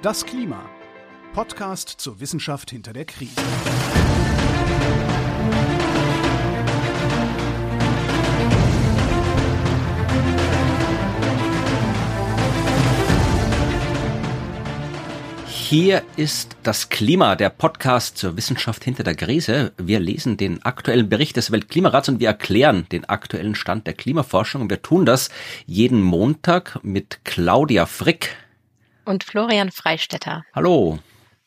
Das Klima. Podcast zur Wissenschaft hinter der Krise. Hier ist das Klima, der Podcast zur Wissenschaft hinter der Krise. Wir lesen den aktuellen Bericht des Weltklimarats und wir erklären den aktuellen Stand der Klimaforschung. Wir tun das jeden Montag mit Claudia Frick. Und Florian Freistetter. Hallo.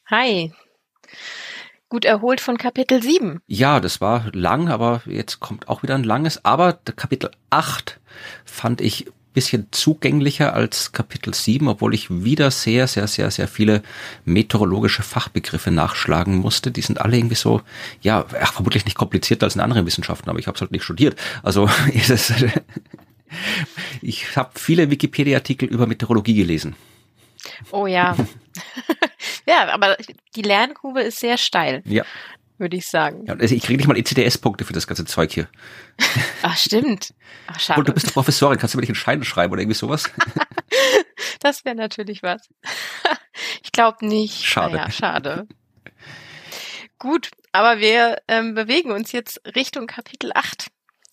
Hi. Gut erholt von Kapitel 7. Ja, das war lang, aber jetzt kommt auch wieder ein langes. Aber Kapitel 8 fand ich bisschen zugänglicher als Kapitel 7, obwohl ich wieder sehr, sehr, sehr, sehr viele meteorologische Fachbegriffe nachschlagen musste. Die sind alle irgendwie so, ja, ach, vermutlich nicht komplizierter als in anderen Wissenschaften, aber ich habe es halt nicht studiert. Also ist es, ich habe viele Wikipedia-Artikel über Meteorologie gelesen. Oh ja. ja, aber die Lernkurve ist sehr steil. Ja würde ich sagen. Ja, also ich kriege nicht mal ECTS-Punkte für das ganze Zeug hier. Ach, stimmt. Ach, schade. Und du bist Professorin, kannst du mir nicht einen Schein schreiben oder irgendwie sowas? das wäre natürlich was. ich glaube nicht. Schade. Naja, schade. Gut, aber wir ähm, bewegen uns jetzt Richtung Kapitel 8.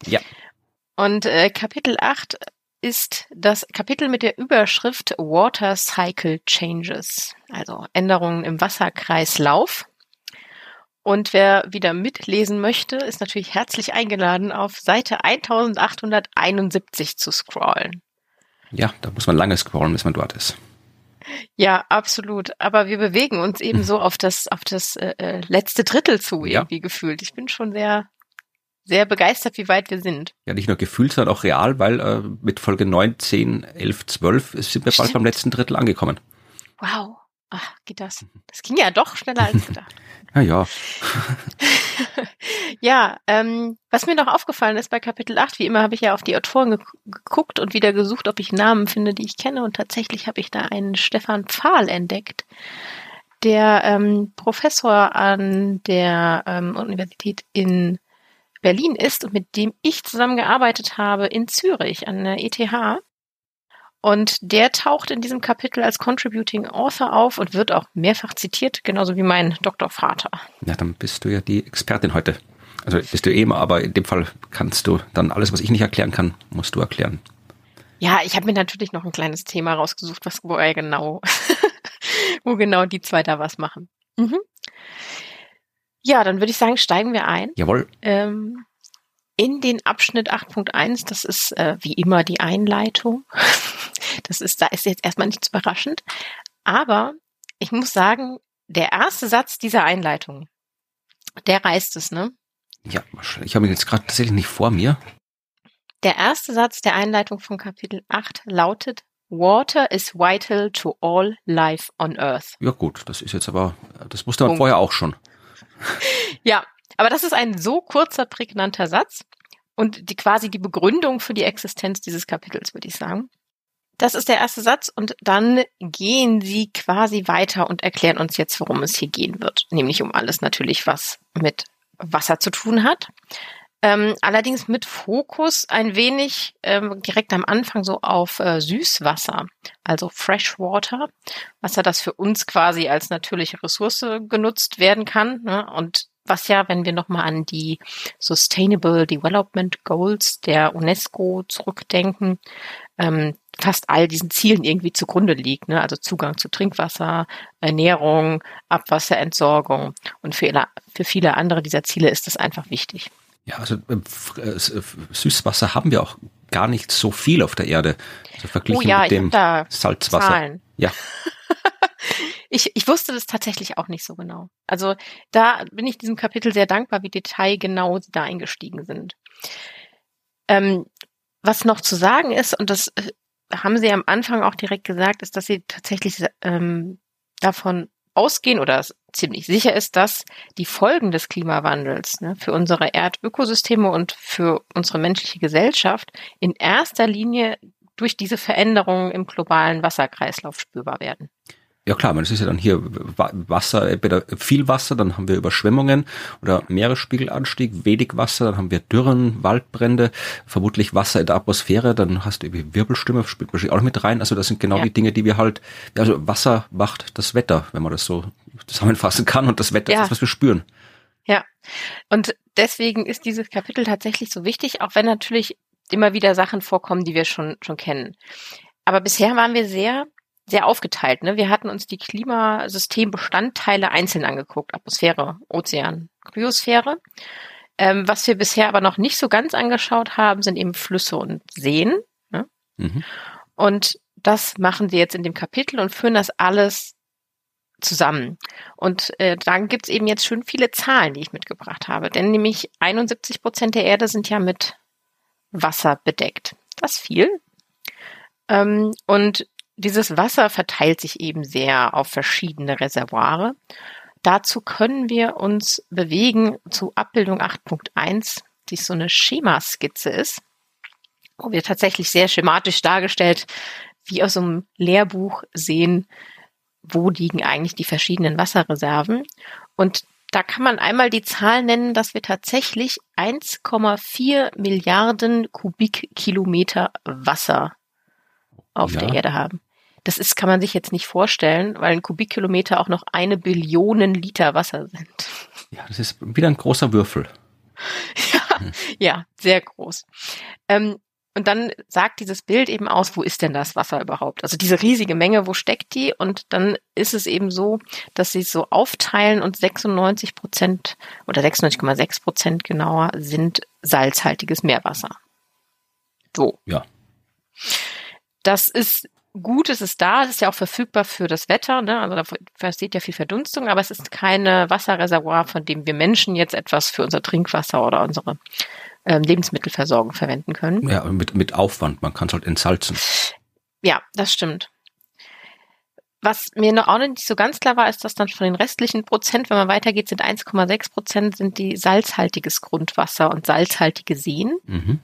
Ja. Und äh, Kapitel 8 ist das Kapitel mit der Überschrift Water Cycle Changes, also Änderungen im Wasserkreislauf. Und wer wieder mitlesen möchte, ist natürlich herzlich eingeladen, auf Seite 1871 zu scrollen. Ja, da muss man lange scrollen, bis man dort ist. Ja, absolut. Aber wir bewegen uns eben so auf das, auf das äh, äh, letzte Drittel zu, irgendwie ja. gefühlt. Ich bin schon sehr, sehr begeistert, wie weit wir sind. Ja, nicht nur gefühlt, sondern auch real, weil äh, mit Folge 9, 10, 11, 12 sind wir Stimmt. bald beim letzten Drittel angekommen. Wow. Ach, geht das? Das ging ja doch schneller als gedacht. ja, ja. ja, ähm, was mir noch aufgefallen ist bei Kapitel 8, wie immer habe ich ja auf die Autoren ge geguckt und wieder gesucht, ob ich Namen finde, die ich kenne. Und tatsächlich habe ich da einen Stefan Pfahl entdeckt, der ähm, Professor an der ähm, Universität in Berlin ist und mit dem ich zusammengearbeitet habe in Zürich an der ETH. Und der taucht in diesem Kapitel als Contributing Author auf und wird auch mehrfach zitiert, genauso wie mein Doktorvater. Ja, dann bist du ja die Expertin heute. Also bist du eben, aber in dem Fall kannst du dann alles, was ich nicht erklären kann, musst du erklären. Ja, ich habe mir natürlich noch ein kleines Thema rausgesucht, was wo er genau, wo genau die zwei da was machen. Mhm. Ja, dann würde ich sagen, steigen wir ein. Jawohl. Ähm, in den Abschnitt 8.1, das ist äh, wie immer die Einleitung. Das ist, da ist jetzt erstmal nichts überraschend. Aber ich muss sagen, der erste Satz dieser Einleitung, der reißt es, ne? Ja, ich habe ihn jetzt gerade tatsächlich nicht vor mir. Der erste Satz der Einleitung von Kapitel 8 lautet, Water is vital to all life on Earth. Ja gut, das ist jetzt aber, das wusste man Punkt. vorher auch schon. Ja, aber das ist ein so kurzer, prägnanter Satz und die quasi die Begründung für die Existenz dieses Kapitels, würde ich sagen. Das ist der erste Satz und dann gehen sie quasi weiter und erklären uns jetzt, worum es hier gehen wird. Nämlich um alles natürlich, was mit Wasser zu tun hat. Ähm, allerdings mit Fokus ein wenig ähm, direkt am Anfang so auf äh, Süßwasser, also Freshwater, Wasser, das für uns quasi als natürliche Ressource genutzt werden kann. Ne? Und was ja, wenn wir nochmal an die Sustainable Development Goals der UNESCO zurückdenken, ähm, fast all diesen Zielen irgendwie zugrunde liegt. Ne? Also Zugang zu Trinkwasser, Ernährung, Abwasserentsorgung. Und für, für viele andere dieser Ziele ist das einfach wichtig. Ja, also äh, äh, Süßwasser haben wir auch gar nicht so viel auf der Erde. Also verglichen oh ja, mit dem Salzwasser. Zahlen. Ja. ich, ich wusste das tatsächlich auch nicht so genau. Also da bin ich diesem Kapitel sehr dankbar, wie detailgenau sie da eingestiegen sind. Ähm, was noch zu sagen ist, und das äh, haben sie am Anfang auch direkt gesagt, ist, dass sie tatsächlich ähm, davon ausgehen oder ziemlich sicher ist, dass die Folgen des Klimawandels ne, für unsere Erdökosysteme und für unsere menschliche Gesellschaft in erster Linie durch diese Veränderungen im globalen Wasserkreislauf spürbar werden. Ja klar, man, es ist ja dann hier Wasser, entweder viel Wasser, dann haben wir Überschwemmungen oder Meeresspiegelanstieg, wenig Wasser, dann haben wir Dürren, Waldbrände, vermutlich Wasser in der Atmosphäre, dann hast du irgendwie Wirbelstürme, spielt wahrscheinlich auch noch mit rein. Also das sind genau ja. die Dinge, die wir halt, also Wasser macht das Wetter, wenn man das so zusammenfassen kann und das Wetter ja. ist, was wir spüren. Ja, und deswegen ist dieses Kapitel tatsächlich so wichtig, auch wenn natürlich immer wieder Sachen vorkommen, die wir schon, schon kennen. Aber bisher waren wir sehr sehr aufgeteilt. Ne? Wir hatten uns die Klimasystembestandteile einzeln angeguckt. Atmosphäre, Ozean, Kryosphäre. Ähm, was wir bisher aber noch nicht so ganz angeschaut haben, sind eben Flüsse und Seen. Ne? Mhm. Und das machen wir jetzt in dem Kapitel und führen das alles zusammen. Und äh, dann gibt's eben jetzt schon viele Zahlen, die ich mitgebracht habe. Denn nämlich 71 Prozent der Erde sind ja mit Wasser bedeckt. Das ist viel. Ähm, und dieses Wasser verteilt sich eben sehr auf verschiedene Reservoire. Dazu können wir uns bewegen zu Abbildung 8.1, die so eine Schemaskizze ist, wo wir tatsächlich sehr schematisch dargestellt, wie aus einem Lehrbuch sehen, wo liegen eigentlich die verschiedenen Wasserreserven. Und da kann man einmal die Zahl nennen, dass wir tatsächlich 1,4 Milliarden Kubikkilometer Wasser auf ja. der Erde haben. Das ist, kann man sich jetzt nicht vorstellen, weil ein Kubikkilometer auch noch eine Billion Liter Wasser sind. Ja, das ist wieder ein großer Würfel. ja, hm. ja, sehr groß. Ähm, und dann sagt dieses Bild eben aus, wo ist denn das Wasser überhaupt? Also diese riesige Menge, wo steckt die? Und dann ist es eben so, dass sie es so aufteilen und 96 Prozent oder 96,6 Prozent genauer sind salzhaltiges Meerwasser. So. Ja. Das ist gut, es ist da, es ist ja auch verfügbar für das Wetter, ne? also da passiert ja viel Verdunstung, aber es ist keine Wasserreservoir, von dem wir Menschen jetzt etwas für unser Trinkwasser oder unsere ähm, Lebensmittelversorgung verwenden können. Ja, mit, mit Aufwand, man kann es halt entsalzen. Ja, das stimmt. Was mir noch auch nicht so ganz klar war, ist, dass dann von den restlichen Prozent, wenn man weitergeht, sind 1,6 Prozent sind die salzhaltiges Grundwasser und salzhaltige Seen. Mhm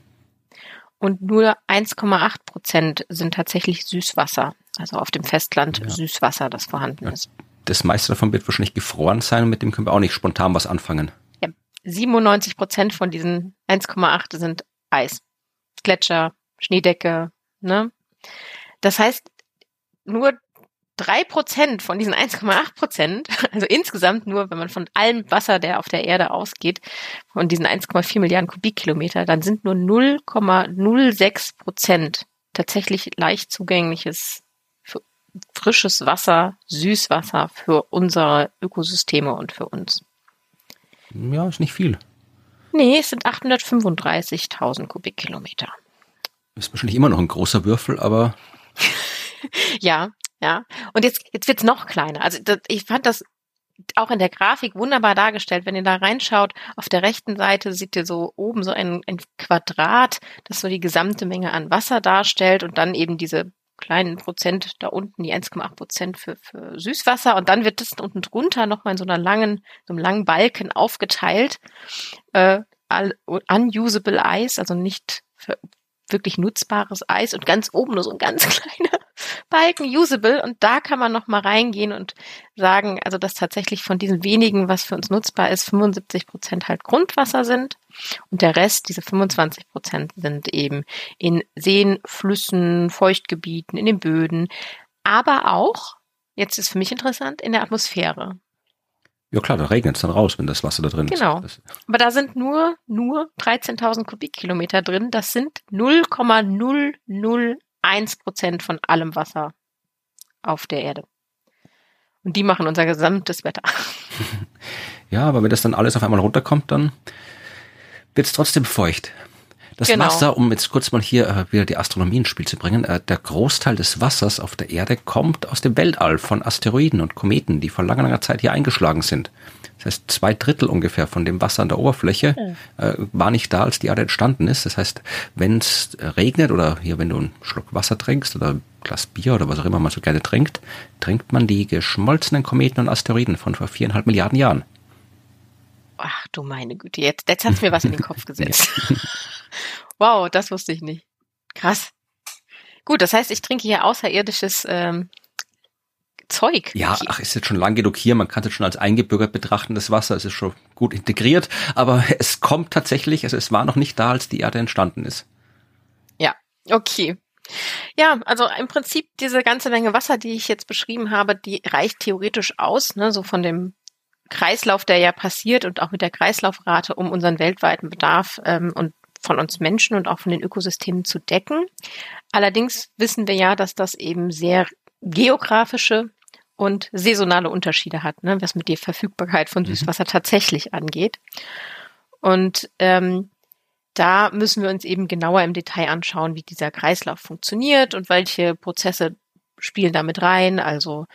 und nur 1,8 Prozent sind tatsächlich Süßwasser, also auf dem Festland ja. Süßwasser, das vorhanden ist. Das meiste davon wird wahrscheinlich gefroren sein und mit dem können wir auch nicht spontan was anfangen. Ja, 97 Prozent von diesen 1,8 sind Eis, Gletscher, Schneedecke, ne? Das heißt, nur drei Prozent von diesen 1,8 Prozent, also insgesamt nur, wenn man von allem Wasser, der auf der Erde ausgeht, von diesen 1,4 Milliarden Kubikkilometer, dann sind nur 0,06 Prozent tatsächlich leicht zugängliches frisches Wasser, Süßwasser für unsere Ökosysteme und für uns. Ja, ist nicht viel. Nee, es sind 835.000 Kubikkilometer. Ist wahrscheinlich immer noch ein großer Würfel, aber. ja, ja, und jetzt, jetzt wird's noch kleiner. Also das, ich fand das auch in der Grafik wunderbar dargestellt. Wenn ihr da reinschaut, auf der rechten Seite seht ihr so oben so ein, ein Quadrat, das so die gesamte Menge an Wasser darstellt und dann eben diese kleinen Prozent da unten, die 1,8 Prozent für, für Süßwasser. Und dann wird das unten drunter nochmal in so einer langen, so einem langen Balken aufgeteilt. Äh, unusable Ice, also nicht wirklich nutzbares Eis und ganz oben nur so ein ganz kleiner Balken usable. Und da kann man noch mal reingehen und sagen, also dass tatsächlich von diesen wenigen, was für uns nutzbar ist, 75 Prozent halt Grundwasser sind. Und der Rest, diese 25 Prozent, sind eben in Seen, Flüssen, Feuchtgebieten, in den Böden, aber auch, jetzt ist für mich interessant, in der Atmosphäre. Ja klar, da regnet es dann raus, wenn das Wasser da drin genau. ist. Genau. Aber da sind nur, nur 13.000 Kubikkilometer drin. Das sind 0,001 Prozent von allem Wasser auf der Erde. Und die machen unser gesamtes Wetter. Ja, aber wenn das dann alles auf einmal runterkommt, dann wird es trotzdem feucht. Das genau. Wasser, um jetzt kurz mal hier äh, wieder die Astronomie ins Spiel zu bringen, äh, der Großteil des Wassers auf der Erde kommt aus dem Weltall von Asteroiden und Kometen, die vor langer, langer Zeit hier eingeschlagen sind. Das heißt, zwei Drittel ungefähr von dem Wasser an der Oberfläche äh, war nicht da, als die Erde entstanden ist. Das heißt, wenn es regnet oder hier, wenn du einen Schluck Wasser trinkst oder ein Glas Bier oder was auch immer man so gerne trinkt, trinkt man die geschmolzenen Kometen und Asteroiden von vor viereinhalb Milliarden Jahren. Ach du meine Güte, jetzt, jetzt hat's mir was in den Kopf gesetzt. Wow, das wusste ich nicht. Krass. Gut, das heißt, ich trinke hier außerirdisches ähm, Zeug. Ja, ach, ist jetzt schon lang genug hier. Man kann es jetzt schon als eingebürgert betrachten, das Wasser. Es ist schon gut integriert. Aber es kommt tatsächlich, also es war noch nicht da, als die Erde entstanden ist. Ja, okay. Ja, also im Prinzip diese ganze Menge Wasser, die ich jetzt beschrieben habe, die reicht theoretisch aus, ne, so von dem Kreislauf, der ja passiert und auch mit der Kreislaufrate, um unseren weltweiten Bedarf ähm, und von uns Menschen und auch von den Ökosystemen zu decken. Allerdings wissen wir ja, dass das eben sehr geografische und saisonale Unterschiede hat, ne, was mit der Verfügbarkeit von mhm. Süßwasser mhm. tatsächlich angeht. Und ähm, da müssen wir uns eben genauer im Detail anschauen, wie dieser Kreislauf funktioniert und welche Prozesse spielen damit rein. Also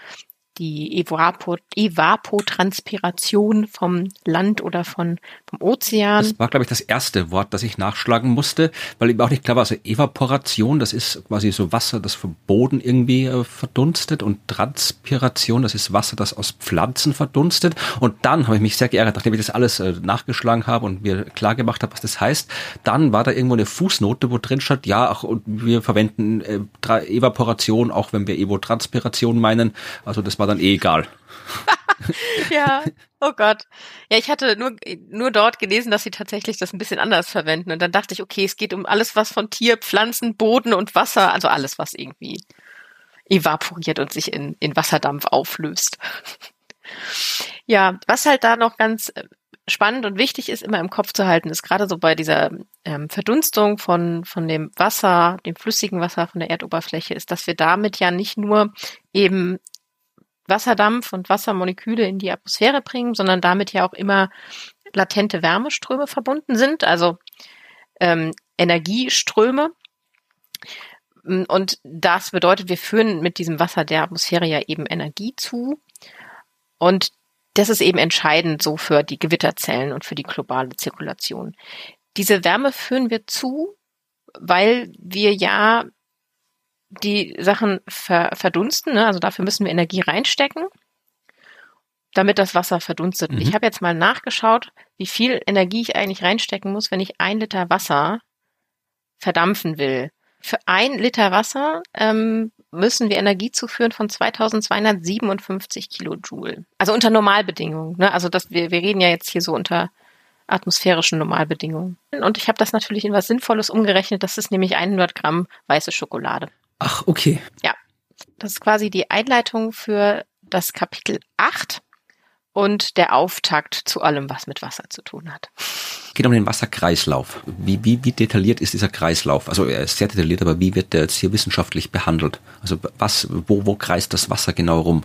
die Evapo Evapotranspiration vom Land oder von, vom Ozean. Das war, glaube ich, das erste Wort, das ich nachschlagen musste, weil eben auch nicht klar war, also Evaporation, das ist quasi so Wasser, das vom Boden irgendwie äh, verdunstet und Transpiration, das ist Wasser, das aus Pflanzen verdunstet. Und dann habe ich mich sehr geärgert, nachdem ich das alles äh, nachgeschlagen habe und mir klar gemacht habe, was das heißt. Dann war da irgendwo eine Fußnote, wo drin stand, ja, ach, und wir verwenden äh, Evaporation, auch wenn wir Evotranspiration meinen. Also das war dann eh egal. ja, oh Gott. Ja, ich hatte nur, nur dort gelesen, dass sie tatsächlich das ein bisschen anders verwenden. Und dann dachte ich, okay, es geht um alles, was von Tier, Pflanzen, Boden und Wasser, also alles, was irgendwie evaporiert und sich in, in Wasserdampf auflöst. ja, was halt da noch ganz äh, spannend und wichtig ist, immer im Kopf zu halten, ist gerade so bei dieser ähm, Verdunstung von, von dem Wasser, dem flüssigen Wasser von der Erdoberfläche, ist, dass wir damit ja nicht nur eben Wasserdampf und Wassermoleküle in die Atmosphäre bringen, sondern damit ja auch immer latente Wärmeströme verbunden sind, also ähm, Energieströme. Und das bedeutet, wir führen mit diesem Wasser der Atmosphäre ja eben Energie zu. Und das ist eben entscheidend so für die Gewitterzellen und für die globale Zirkulation. Diese Wärme führen wir zu, weil wir ja die Sachen ver verdunsten. Ne? Also dafür müssen wir Energie reinstecken, damit das Wasser verdunstet. Mhm. Ich habe jetzt mal nachgeschaut, wie viel Energie ich eigentlich reinstecken muss, wenn ich ein Liter Wasser verdampfen will. Für ein Liter Wasser ähm, müssen wir Energie zuführen von 2257 Kilojoule. Also unter Normalbedingungen. Ne? Also das, wir, wir reden ja jetzt hier so unter atmosphärischen Normalbedingungen. Und ich habe das natürlich in was Sinnvolles umgerechnet. Das ist nämlich 100 Gramm weiße Schokolade. Ach, okay. Ja. Das ist quasi die Einleitung für das Kapitel 8 und der Auftakt zu allem, was mit Wasser zu tun hat. Geht um den Wasserkreislauf. Wie, wie, wie detailliert ist dieser Kreislauf? Also er ist sehr detailliert, aber wie wird der jetzt hier wissenschaftlich behandelt? Also was, wo, wo kreist das Wasser genau rum?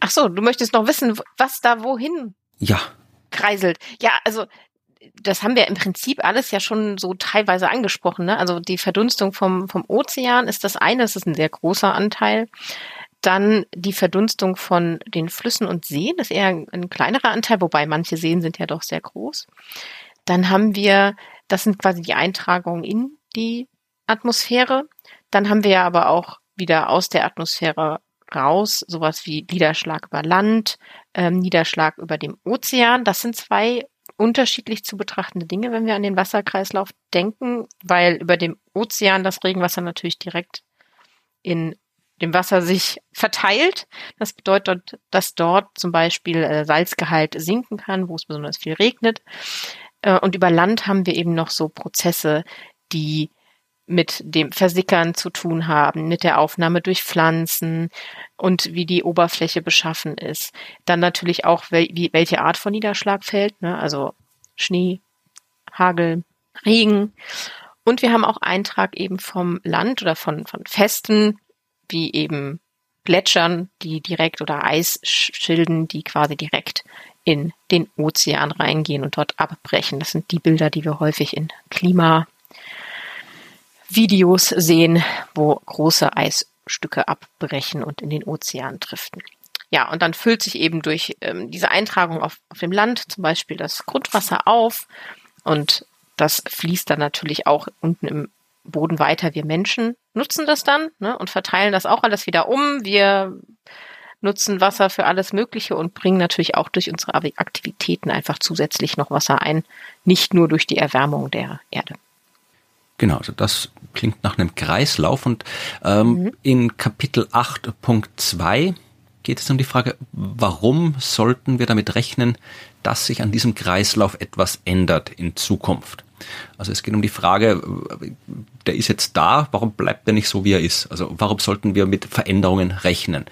Ach so, du möchtest noch wissen, was da wohin ja. kreiselt. Ja, also das haben wir im Prinzip alles ja schon so teilweise angesprochen. Ne? Also die Verdunstung vom, vom Ozean ist das eine, das ist ein sehr großer Anteil. Dann die Verdunstung von den Flüssen und Seen ist eher ein kleinerer Anteil, wobei manche Seen sind ja doch sehr groß. Dann haben wir, das sind quasi die Eintragungen in die Atmosphäre. Dann haben wir aber auch wieder aus der Atmosphäre raus sowas wie Niederschlag über Land, ähm, Niederschlag über dem Ozean. Das sind zwei unterschiedlich zu betrachtende Dinge, wenn wir an den Wasserkreislauf denken, weil über dem Ozean das Regenwasser natürlich direkt in dem Wasser sich verteilt. Das bedeutet, dass dort zum Beispiel äh, Salzgehalt sinken kann, wo es besonders viel regnet. Äh, und über Land haben wir eben noch so Prozesse, die mit dem Versickern zu tun haben, mit der Aufnahme durch Pflanzen und wie die Oberfläche beschaffen ist. Dann natürlich auch, wie, welche Art von Niederschlag fällt, ne? also Schnee, Hagel, Regen. Und wir haben auch Eintrag eben vom Land oder von, von Festen, wie eben Gletschern, die direkt oder Eisschilden, die quasi direkt in den Ozean reingehen und dort abbrechen. Das sind die Bilder, die wir häufig in Klima Videos sehen, wo große Eisstücke abbrechen und in den Ozean driften. Ja, und dann füllt sich eben durch ähm, diese Eintragung auf, auf dem Land zum Beispiel das Grundwasser auf und das fließt dann natürlich auch unten im Boden weiter. Wir Menschen nutzen das dann ne, und verteilen das auch alles wieder um. Wir nutzen Wasser für alles Mögliche und bringen natürlich auch durch unsere Aktivitäten einfach zusätzlich noch Wasser ein, nicht nur durch die Erwärmung der Erde. Genau, also das klingt nach einem Kreislauf und ähm, mhm. in Kapitel 8.2 geht es um die Frage, warum sollten wir damit rechnen, dass sich an diesem Kreislauf etwas ändert in Zukunft? Also es geht um die Frage, der ist jetzt da, warum bleibt er nicht so, wie er ist? Also warum sollten wir mit Veränderungen rechnen?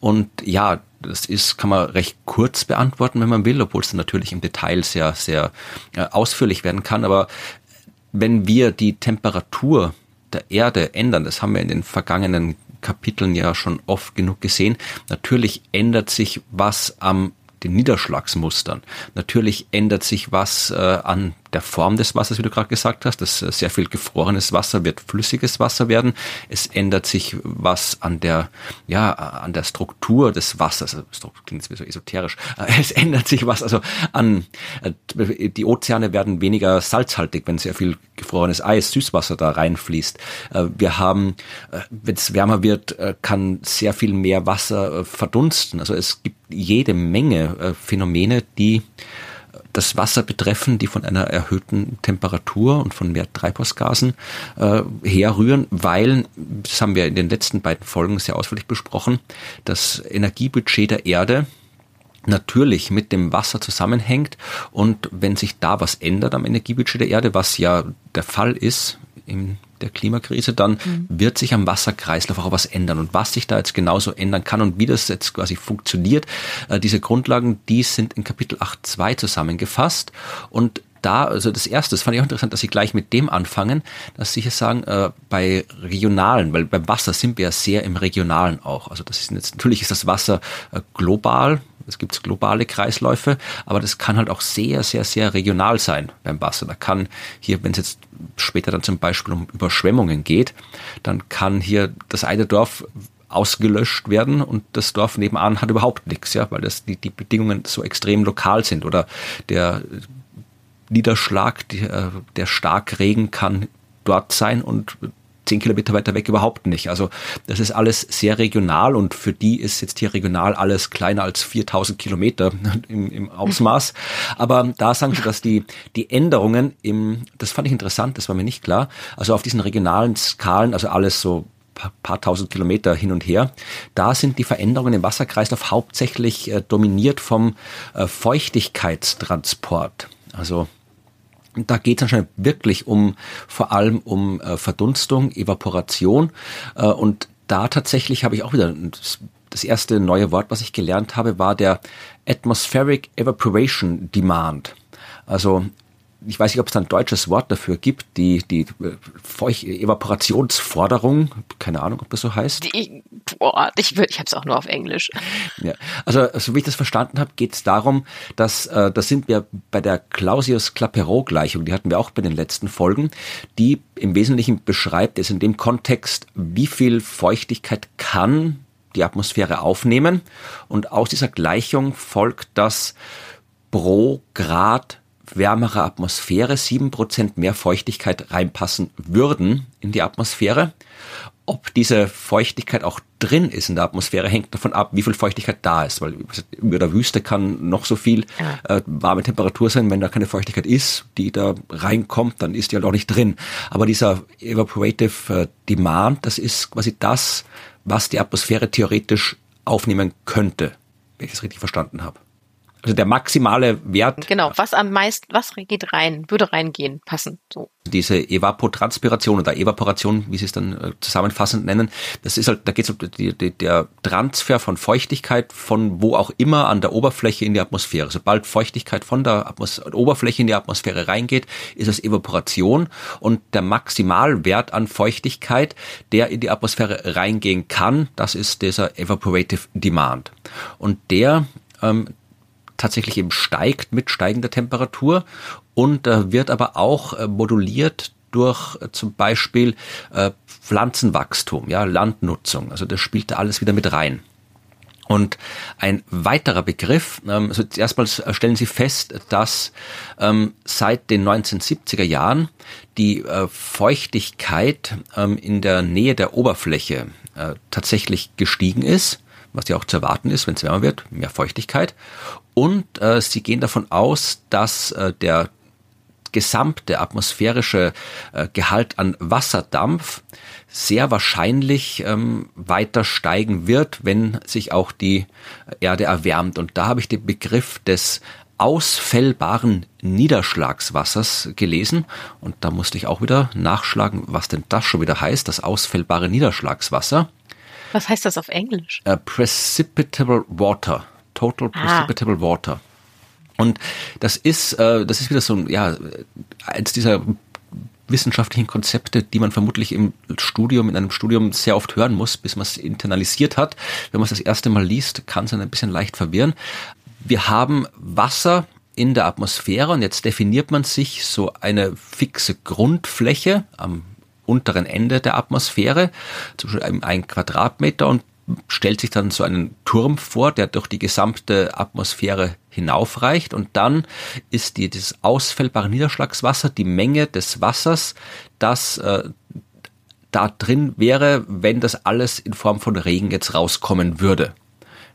Und ja, das ist, kann man recht kurz beantworten, wenn man will, obwohl es natürlich im Detail sehr, sehr äh, ausführlich werden kann. Aber wenn wir die Temperatur der Erde ändern, das haben wir in den vergangenen Kapiteln ja schon oft genug gesehen, natürlich ändert sich was am den Niederschlagsmustern. Natürlich ändert sich was äh, an der Form des Wassers, wie du gerade gesagt hast. Das äh, sehr viel gefrorenes Wasser wird flüssiges Wasser werden. Es ändert sich was an der, ja, an der Struktur des Wassers. Das also, klingt jetzt so esoterisch. Äh, es ändert sich was, also an, äh, die Ozeane werden weniger salzhaltig, wenn sehr viel gefrorenes Eis, Süßwasser da reinfließt. Wir haben, wenn es wärmer wird, kann sehr viel mehr Wasser verdunsten. Also es gibt jede Menge Phänomene, die das Wasser betreffen, die von einer erhöhten Temperatur und von mehr Treibhausgasen äh, herrühren, weil, das haben wir in den letzten beiden Folgen sehr ausführlich besprochen, das Energiebudget der Erde natürlich mit dem Wasser zusammenhängt und wenn sich da was ändert am Energiebudget der Erde, was ja der Fall ist im der Klimakrise, dann mhm. wird sich am Wasserkreislauf auch was ändern. Und was sich da jetzt genauso ändern kann und wie das jetzt quasi funktioniert, äh, diese Grundlagen, die sind in Kapitel 8.2 zusammengefasst. Und da, also das erste, das fand ich auch interessant, dass Sie gleich mit dem anfangen, dass Sie hier sagen, äh, bei regionalen, weil beim Wasser sind wir ja sehr im regionalen auch. Also das ist jetzt, natürlich ist das Wasser äh, global, es gibt globale Kreisläufe, aber das kann halt auch sehr, sehr, sehr regional sein beim Wasser. Da kann hier, wenn es jetzt später dann zum Beispiel um Überschwemmungen geht, dann kann hier das eine Dorf ausgelöscht werden und das Dorf nebenan hat überhaupt nichts, ja, weil das die, die Bedingungen so extrem lokal sind oder der Niederschlag, die, äh, der Starkregen kann dort sein und zehn Kilometer weiter weg überhaupt nicht. Also das ist alles sehr regional und für die ist jetzt hier regional alles kleiner als 4000 Kilometer im, im Ausmaß. Aber da sagen sie, dass die, die Änderungen im, das fand ich interessant, das war mir nicht klar, also auf diesen regionalen Skalen, also alles so paar tausend Kilometer hin und her. Da sind die Veränderungen im Wasserkreislauf hauptsächlich äh, dominiert vom äh, Feuchtigkeitstransport. Also da geht es anscheinend wirklich um vor allem um äh, Verdunstung, Evaporation äh, und da tatsächlich habe ich auch wieder das, das erste neue Wort, was ich gelernt habe, war der Atmospheric Evaporation Demand. Also ich weiß nicht, ob es da ein deutsches Wort dafür gibt, die, die äh, Feucht Evaporationsforderung, keine Ahnung, ob das so heißt. Die, boah, ich, ich habe es auch nur auf Englisch. Ja, also so wie ich das verstanden habe, geht es darum, dass, äh, das sind wir bei der Clausius-Clapeyron-Gleichung, die hatten wir auch bei den letzten Folgen, die im Wesentlichen beschreibt es in dem Kontext, wie viel Feuchtigkeit kann die Atmosphäre aufnehmen und aus dieser Gleichung folgt, dass pro Grad wärmere Atmosphäre, sieben Prozent mehr Feuchtigkeit reinpassen würden in die Atmosphäre. Ob diese Feuchtigkeit auch drin ist in der Atmosphäre, hängt davon ab, wie viel Feuchtigkeit da ist. Weil über der Wüste kann noch so viel äh, warme Temperatur sein, wenn da keine Feuchtigkeit ist, die da reinkommt, dann ist die halt auch nicht drin. Aber dieser Evaporative äh, Demand, das ist quasi das, was die Atmosphäre theoretisch aufnehmen könnte, wenn ich es richtig verstanden habe. Also der maximale Wert. Genau, was am meisten, was geht rein, würde reingehen, passen, so. Diese Evapotranspiration oder Evaporation, wie sie es dann äh, zusammenfassend nennen, das ist halt, da geht es um die, die, der Transfer von Feuchtigkeit von wo auch immer an der Oberfläche in die Atmosphäre. Sobald Feuchtigkeit von der Atmos Oberfläche in die Atmosphäre reingeht, ist es Evaporation und der Maximalwert an Feuchtigkeit, der in die Atmosphäre reingehen kann, das ist dieser Evaporative Demand. Und der ähm, tatsächlich eben steigt mit steigender Temperatur und äh, wird aber auch äh, moduliert durch äh, zum Beispiel äh, Pflanzenwachstum, ja, Landnutzung. Also das spielt da alles wieder mit rein. Und ein weiterer Begriff, ähm, also erstmals stellen Sie fest, dass ähm, seit den 1970er Jahren die äh, Feuchtigkeit ähm, in der Nähe der Oberfläche äh, tatsächlich gestiegen ist, was ja auch zu erwarten ist, wenn es wärmer wird, mehr Feuchtigkeit. Und äh, sie gehen davon aus, dass äh, der gesamte atmosphärische äh, Gehalt an Wasserdampf sehr wahrscheinlich ähm, weiter steigen wird, wenn sich auch die Erde erwärmt. Und da habe ich den Begriff des ausfällbaren Niederschlagswassers gelesen. Und da musste ich auch wieder nachschlagen, was denn das schon wieder heißt, das ausfällbare Niederschlagswasser. Was heißt das auf Englisch? Uh, precipitable Water. Total ah. Precipitable ah. Water. Und das ist, äh, das ist wieder so ein, ja, eins dieser wissenschaftlichen Konzepte, die man vermutlich im Studium, in einem Studium sehr oft hören muss, bis man es internalisiert hat. Wenn man es das erste Mal liest, kann es einen ein bisschen leicht verwirren. Wir haben Wasser in der Atmosphäre und jetzt definiert man sich so eine fixe Grundfläche am unteren Ende der Atmosphäre, zum Beispiel ein Quadratmeter und stellt sich dann so einen Turm vor, der durch die gesamte Atmosphäre hinaufreicht und dann ist die, dieses ausfällbare Niederschlagswasser die Menge des Wassers, das äh, da drin wäre, wenn das alles in Form von Regen jetzt rauskommen würde.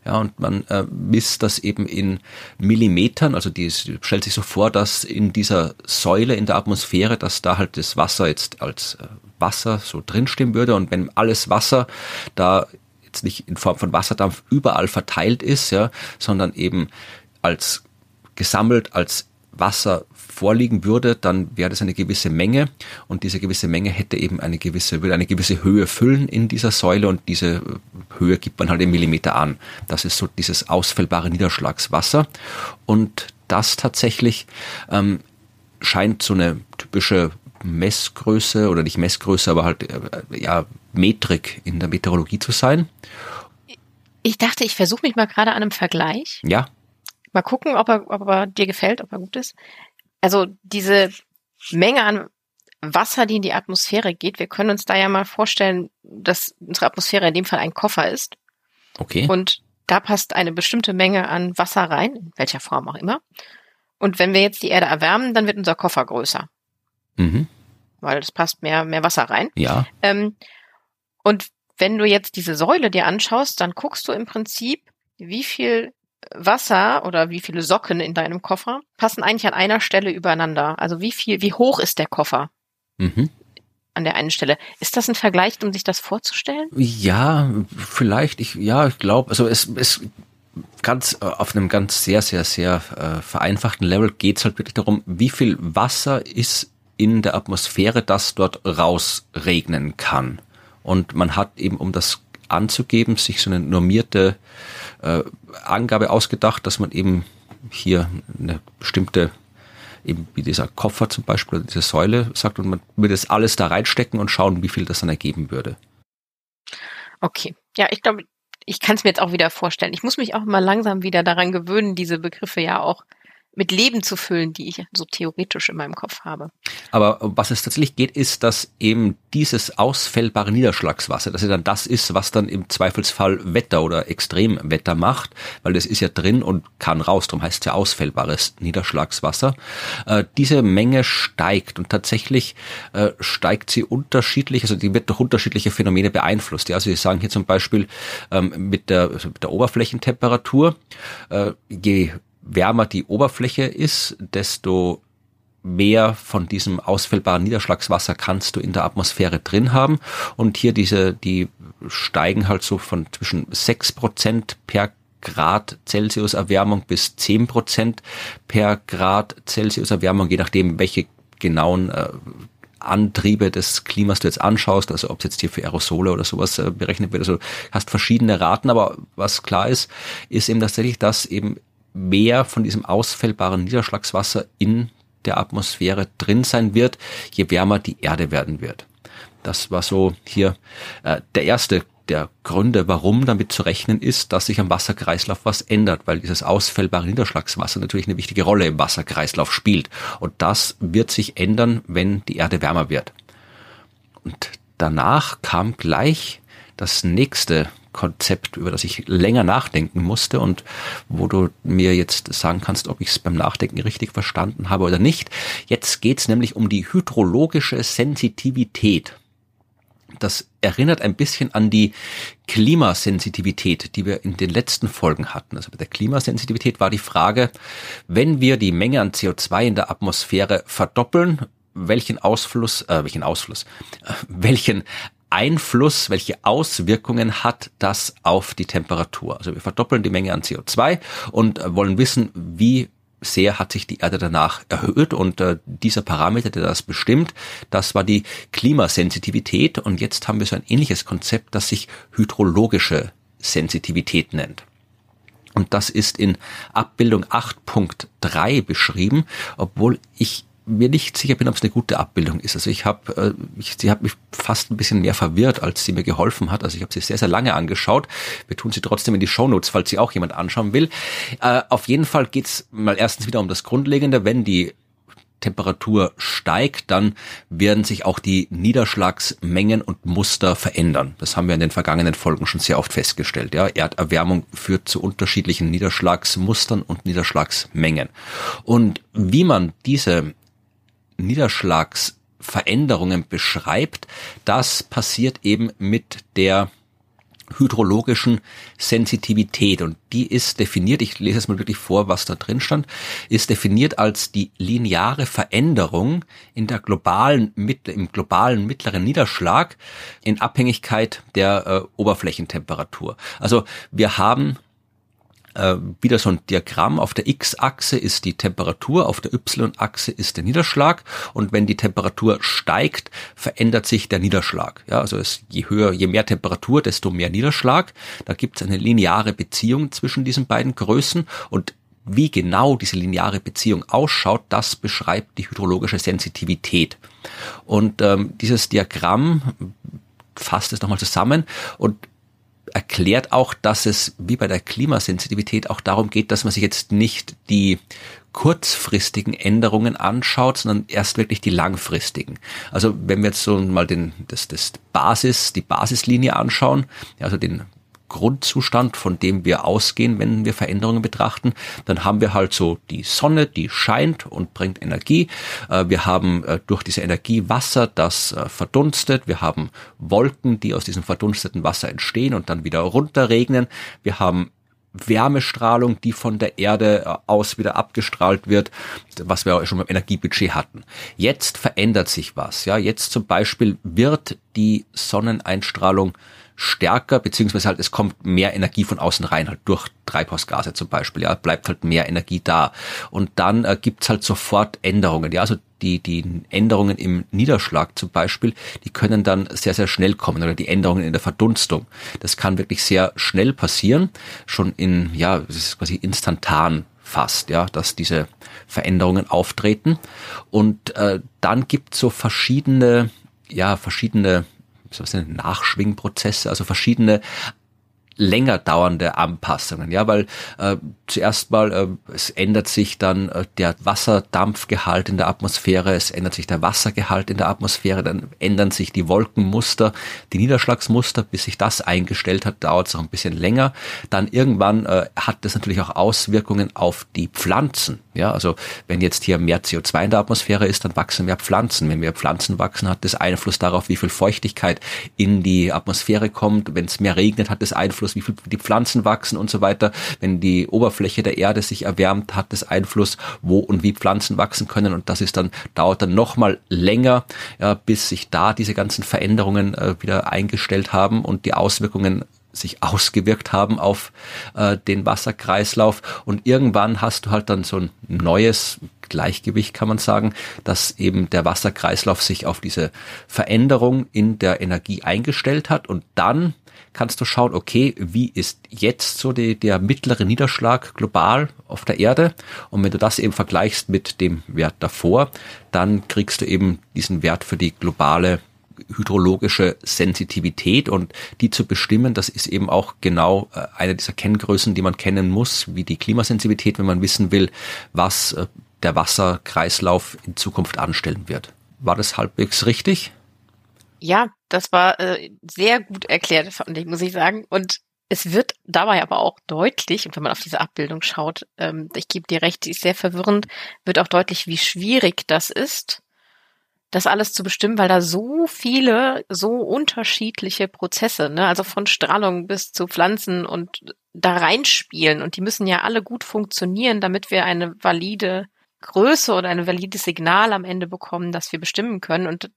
Ja, und man äh, misst das eben in Millimetern, also die stellt sich so vor, dass in dieser Säule in der Atmosphäre, dass da halt das Wasser jetzt als äh, Wasser so drinstehen würde. Und wenn alles Wasser da jetzt nicht in Form von Wasserdampf überall verteilt ist, ja, sondern eben als gesammelt als Wasser vorliegen würde, dann wäre das eine gewisse Menge. Und diese gewisse Menge hätte eben eine gewisse, würde eine gewisse Höhe füllen in dieser Säule. Und diese Höhe gibt man halt im Millimeter an. Das ist so dieses ausfällbare Niederschlagswasser. Und das tatsächlich ähm, scheint so eine typische Messgröße oder nicht Messgröße, aber halt äh, ja Metrik in der Meteorologie zu sein. Ich dachte, ich versuche mich mal gerade an einem Vergleich. Ja. Mal gucken, ob er, ob er dir gefällt, ob er gut ist. Also diese Menge an Wasser, die in die Atmosphäre geht, wir können uns da ja mal vorstellen, dass unsere Atmosphäre in dem Fall ein Koffer ist. Okay. Und da passt eine bestimmte Menge an Wasser rein, in welcher Form auch immer. Und wenn wir jetzt die Erde erwärmen, dann wird unser Koffer größer. Mhm. Weil es passt mehr, mehr Wasser rein. Ja. Ähm, und wenn du jetzt diese Säule dir anschaust, dann guckst du im Prinzip, wie viel Wasser oder wie viele Socken in deinem Koffer passen eigentlich an einer Stelle übereinander. Also wie viel, wie hoch ist der Koffer? Mhm. An der einen Stelle. Ist das ein Vergleich, um sich das vorzustellen? Ja, vielleicht. Ich, ja, ich glaube, also es, es ganz äh, auf einem ganz sehr, sehr, sehr äh, vereinfachten Level geht es halt wirklich darum, wie viel Wasser ist in der Atmosphäre, das dort rausregnen kann. Und man hat eben, um das anzugeben, sich so eine normierte äh, Angabe ausgedacht, dass man eben hier eine bestimmte eben wie dieser Koffer zum Beispiel, diese Säule sagt und man würde das alles da reinstecken und schauen, wie viel das dann ergeben würde. Okay. Ja, ich glaube, ich kann es mir jetzt auch wieder vorstellen. Ich muss mich auch mal langsam wieder daran gewöhnen, diese Begriffe ja auch mit Leben zu füllen, die ich so theoretisch in meinem Kopf habe. Aber was es tatsächlich geht, ist, dass eben dieses ausfällbare Niederschlagswasser, dass ja dann das ist, was dann im Zweifelsfall Wetter oder Extremwetter macht, weil das ist ja drin und kann raus, darum heißt es ja ausfällbares Niederschlagswasser. Äh, diese Menge steigt und tatsächlich äh, steigt sie unterschiedlich, also die wird durch unterschiedliche Phänomene beeinflusst. Ja, also wir sagen hier zum Beispiel ähm, mit, der, also mit der Oberflächentemperatur, äh, je wärmer die Oberfläche ist, desto mehr von diesem ausfällbaren Niederschlagswasser kannst du in der Atmosphäre drin haben. Und hier diese, die steigen halt so von zwischen sechs Prozent per Grad Celsius Erwärmung bis zehn Prozent per Grad Celsius Erwärmung, je nachdem, welche genauen äh, Antriebe des Klimas du jetzt anschaust, also ob es jetzt hier für Aerosole oder sowas äh, berechnet wird, also hast verschiedene Raten, aber was klar ist, ist eben tatsächlich, dass eben mehr von diesem ausfällbaren Niederschlagswasser in der Atmosphäre drin sein wird, je wärmer die Erde werden wird. Das war so hier äh, der erste der Gründe, warum damit zu rechnen ist, dass sich am Wasserkreislauf was ändert, weil dieses ausfällbare Niederschlagswasser natürlich eine wichtige Rolle im Wasserkreislauf spielt. Und das wird sich ändern, wenn die Erde wärmer wird. Und danach kam gleich das nächste Konzept, über das ich länger nachdenken musste und wo du mir jetzt sagen kannst, ob ich es beim Nachdenken richtig verstanden habe oder nicht. Jetzt geht es nämlich um die hydrologische Sensitivität das erinnert ein bisschen an die Klimasensitivität, die wir in den letzten Folgen hatten. Also bei der Klimasensitivität war die Frage, wenn wir die Menge an CO2 in der Atmosphäre verdoppeln, welchen Ausfluss, äh, welchen Ausfluss, äh, welchen Einfluss, welche Auswirkungen hat das auf die Temperatur? Also wir verdoppeln die Menge an CO2 und wollen wissen, wie sehr hat sich die Erde danach erhöht und äh, dieser Parameter, der das bestimmt, das war die Klimasensitivität und jetzt haben wir so ein ähnliches Konzept, das sich hydrologische Sensitivität nennt. Und das ist in Abbildung 8.3 beschrieben, obwohl ich mir nicht sicher bin, ob es eine gute Abbildung ist. Also ich habe, äh, ich, sie hat mich fast ein bisschen mehr verwirrt, als sie mir geholfen hat. Also ich habe sie sehr, sehr lange angeschaut. Wir tun sie trotzdem in die Shownotes, falls sie auch jemand anschauen will. Äh, auf jeden Fall geht's mal erstens wieder um das Grundlegende. Wenn die Temperatur steigt, dann werden sich auch die Niederschlagsmengen und Muster verändern. Das haben wir in den vergangenen Folgen schon sehr oft festgestellt. Ja, Erderwärmung führt zu unterschiedlichen Niederschlagsmustern und Niederschlagsmengen. Und wie man diese Niederschlagsveränderungen beschreibt, das passiert eben mit der hydrologischen Sensitivität und die ist definiert, ich lese es mal wirklich vor, was da drin stand, ist definiert als die lineare Veränderung in der globalen im globalen mittleren Niederschlag in Abhängigkeit der äh, Oberflächentemperatur. Also wir haben äh, wieder so ein Diagramm. Auf der X-Achse ist die Temperatur, auf der Y-Achse ist der Niederschlag. Und wenn die Temperatur steigt, verändert sich der Niederschlag. Ja, also es, je höher, je mehr Temperatur, desto mehr Niederschlag. Da gibt es eine lineare Beziehung zwischen diesen beiden Größen und wie genau diese lineare Beziehung ausschaut, das beschreibt die hydrologische Sensitivität. Und ähm, dieses Diagramm fasst es nochmal zusammen und erklärt auch, dass es wie bei der Klimasensitivität auch darum geht, dass man sich jetzt nicht die kurzfristigen Änderungen anschaut, sondern erst wirklich die langfristigen. Also wenn wir jetzt so mal den, das, das Basis, die Basislinie anschauen, also den Grundzustand, von dem wir ausgehen, wenn wir Veränderungen betrachten, dann haben wir halt so die Sonne, die scheint und bringt Energie. Äh, wir haben äh, durch diese Energie Wasser, das äh, verdunstet. Wir haben Wolken, die aus diesem verdunsteten Wasser entstehen und dann wieder runterregnen. Wir haben Wärmestrahlung, die von der Erde aus wieder abgestrahlt wird, was wir auch schon beim Energiebudget hatten. Jetzt verändert sich was. Ja, jetzt zum Beispiel wird die Sonneneinstrahlung stärker, beziehungsweise halt es kommt mehr Energie von außen rein, halt durch Treibhausgase zum Beispiel, ja, bleibt halt mehr Energie da. Und dann äh, gibt's halt sofort Änderungen, ja, also die, die Änderungen im Niederschlag zum Beispiel, die können dann sehr, sehr schnell kommen oder die Änderungen in der Verdunstung. Das kann wirklich sehr schnell passieren, schon in, ja, es ist quasi instantan fast, ja, dass diese Veränderungen auftreten. Und äh, dann gibt so verschiedene, ja, verschiedene was sind Nachschwingprozesse, also verschiedene länger dauernde Anpassungen, ja, weil äh, zuerst mal äh, es ändert sich dann äh, der Wasserdampfgehalt in der Atmosphäre, es ändert sich der Wassergehalt in der Atmosphäre, dann ändern sich die Wolkenmuster, die Niederschlagsmuster, bis sich das eingestellt hat, dauert es auch ein bisschen länger. Dann irgendwann äh, hat das natürlich auch Auswirkungen auf die Pflanzen, ja, also wenn jetzt hier mehr CO2 in der Atmosphäre ist, dann wachsen mehr Pflanzen. Wenn mehr Pflanzen wachsen, hat das Einfluss darauf, wie viel Feuchtigkeit in die Atmosphäre kommt. Wenn es mehr regnet, hat das Einfluss wie viel die Pflanzen wachsen und so weiter. Wenn die Oberfläche der Erde sich erwärmt, hat das Einfluss, wo und wie Pflanzen wachsen können. Und das ist dann, dauert dann nochmal länger, ja, bis sich da diese ganzen Veränderungen äh, wieder eingestellt haben und die Auswirkungen sich ausgewirkt haben auf äh, den Wasserkreislauf. Und irgendwann hast du halt dann so ein neues Gleichgewicht, kann man sagen, dass eben der Wasserkreislauf sich auf diese Veränderung in der Energie eingestellt hat und dann kannst du schauen, okay, wie ist jetzt so die, der mittlere Niederschlag global auf der Erde? Und wenn du das eben vergleichst mit dem Wert davor, dann kriegst du eben diesen Wert für die globale hydrologische Sensitivität und die zu bestimmen, das ist eben auch genau äh, eine dieser Kenngrößen, die man kennen muss, wie die Klimasensitivität, wenn man wissen will, was äh, der Wasserkreislauf in Zukunft anstellen wird. War das halbwegs richtig? Ja, das war äh, sehr gut erklärt, fand ich, muss ich sagen. Und es wird dabei aber auch deutlich, und wenn man auf diese Abbildung schaut, ähm, ich gebe dir recht, die ist sehr verwirrend, wird auch deutlich, wie schwierig das ist, das alles zu bestimmen, weil da so viele, so unterschiedliche Prozesse, ne, also von Strahlung bis zu Pflanzen und da reinspielen und die müssen ja alle gut funktionieren, damit wir eine valide Größe oder ein valides Signal am Ende bekommen, das wir bestimmen können und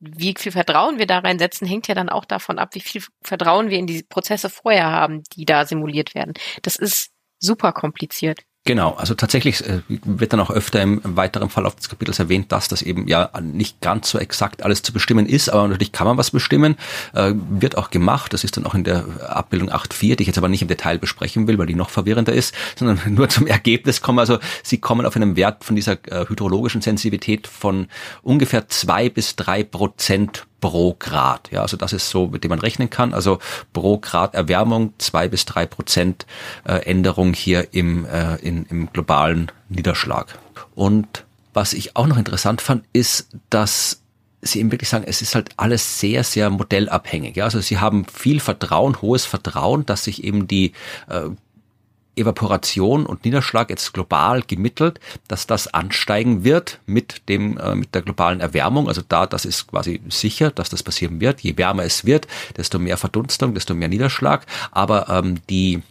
wie viel Vertrauen wir da reinsetzen, hängt ja dann auch davon ab, wie viel Vertrauen wir in die Prozesse vorher haben, die da simuliert werden. Das ist super kompliziert. Genau, also tatsächlich äh, wird dann auch öfter im, weiteren Verlauf des Kapitels erwähnt, dass das eben ja nicht ganz so exakt alles zu bestimmen ist, aber natürlich kann man was bestimmen, äh, wird auch gemacht, das ist dann auch in der Abbildung 8.4, die ich jetzt aber nicht im Detail besprechen will, weil die noch verwirrender ist, sondern nur zum Ergebnis kommen, also sie kommen auf einen Wert von dieser äh, hydrologischen Sensitivität von ungefähr zwei bis drei Prozent pro Grad. Ja, also das ist so, mit dem man rechnen kann. Also pro Grad Erwärmung zwei bis drei Prozent äh, Änderung hier im, äh, in, im globalen Niederschlag. Und was ich auch noch interessant fand, ist, dass Sie eben wirklich sagen, es ist halt alles sehr, sehr modellabhängig. Ja? Also Sie haben viel Vertrauen, hohes Vertrauen, dass sich eben die äh, Evaporation und Niederschlag jetzt global gemittelt, dass das ansteigen wird mit dem äh, mit der globalen Erwärmung. Also da, das ist quasi sicher, dass das passieren wird. Je wärmer es wird, desto mehr Verdunstung, desto mehr Niederschlag. Aber ähm, die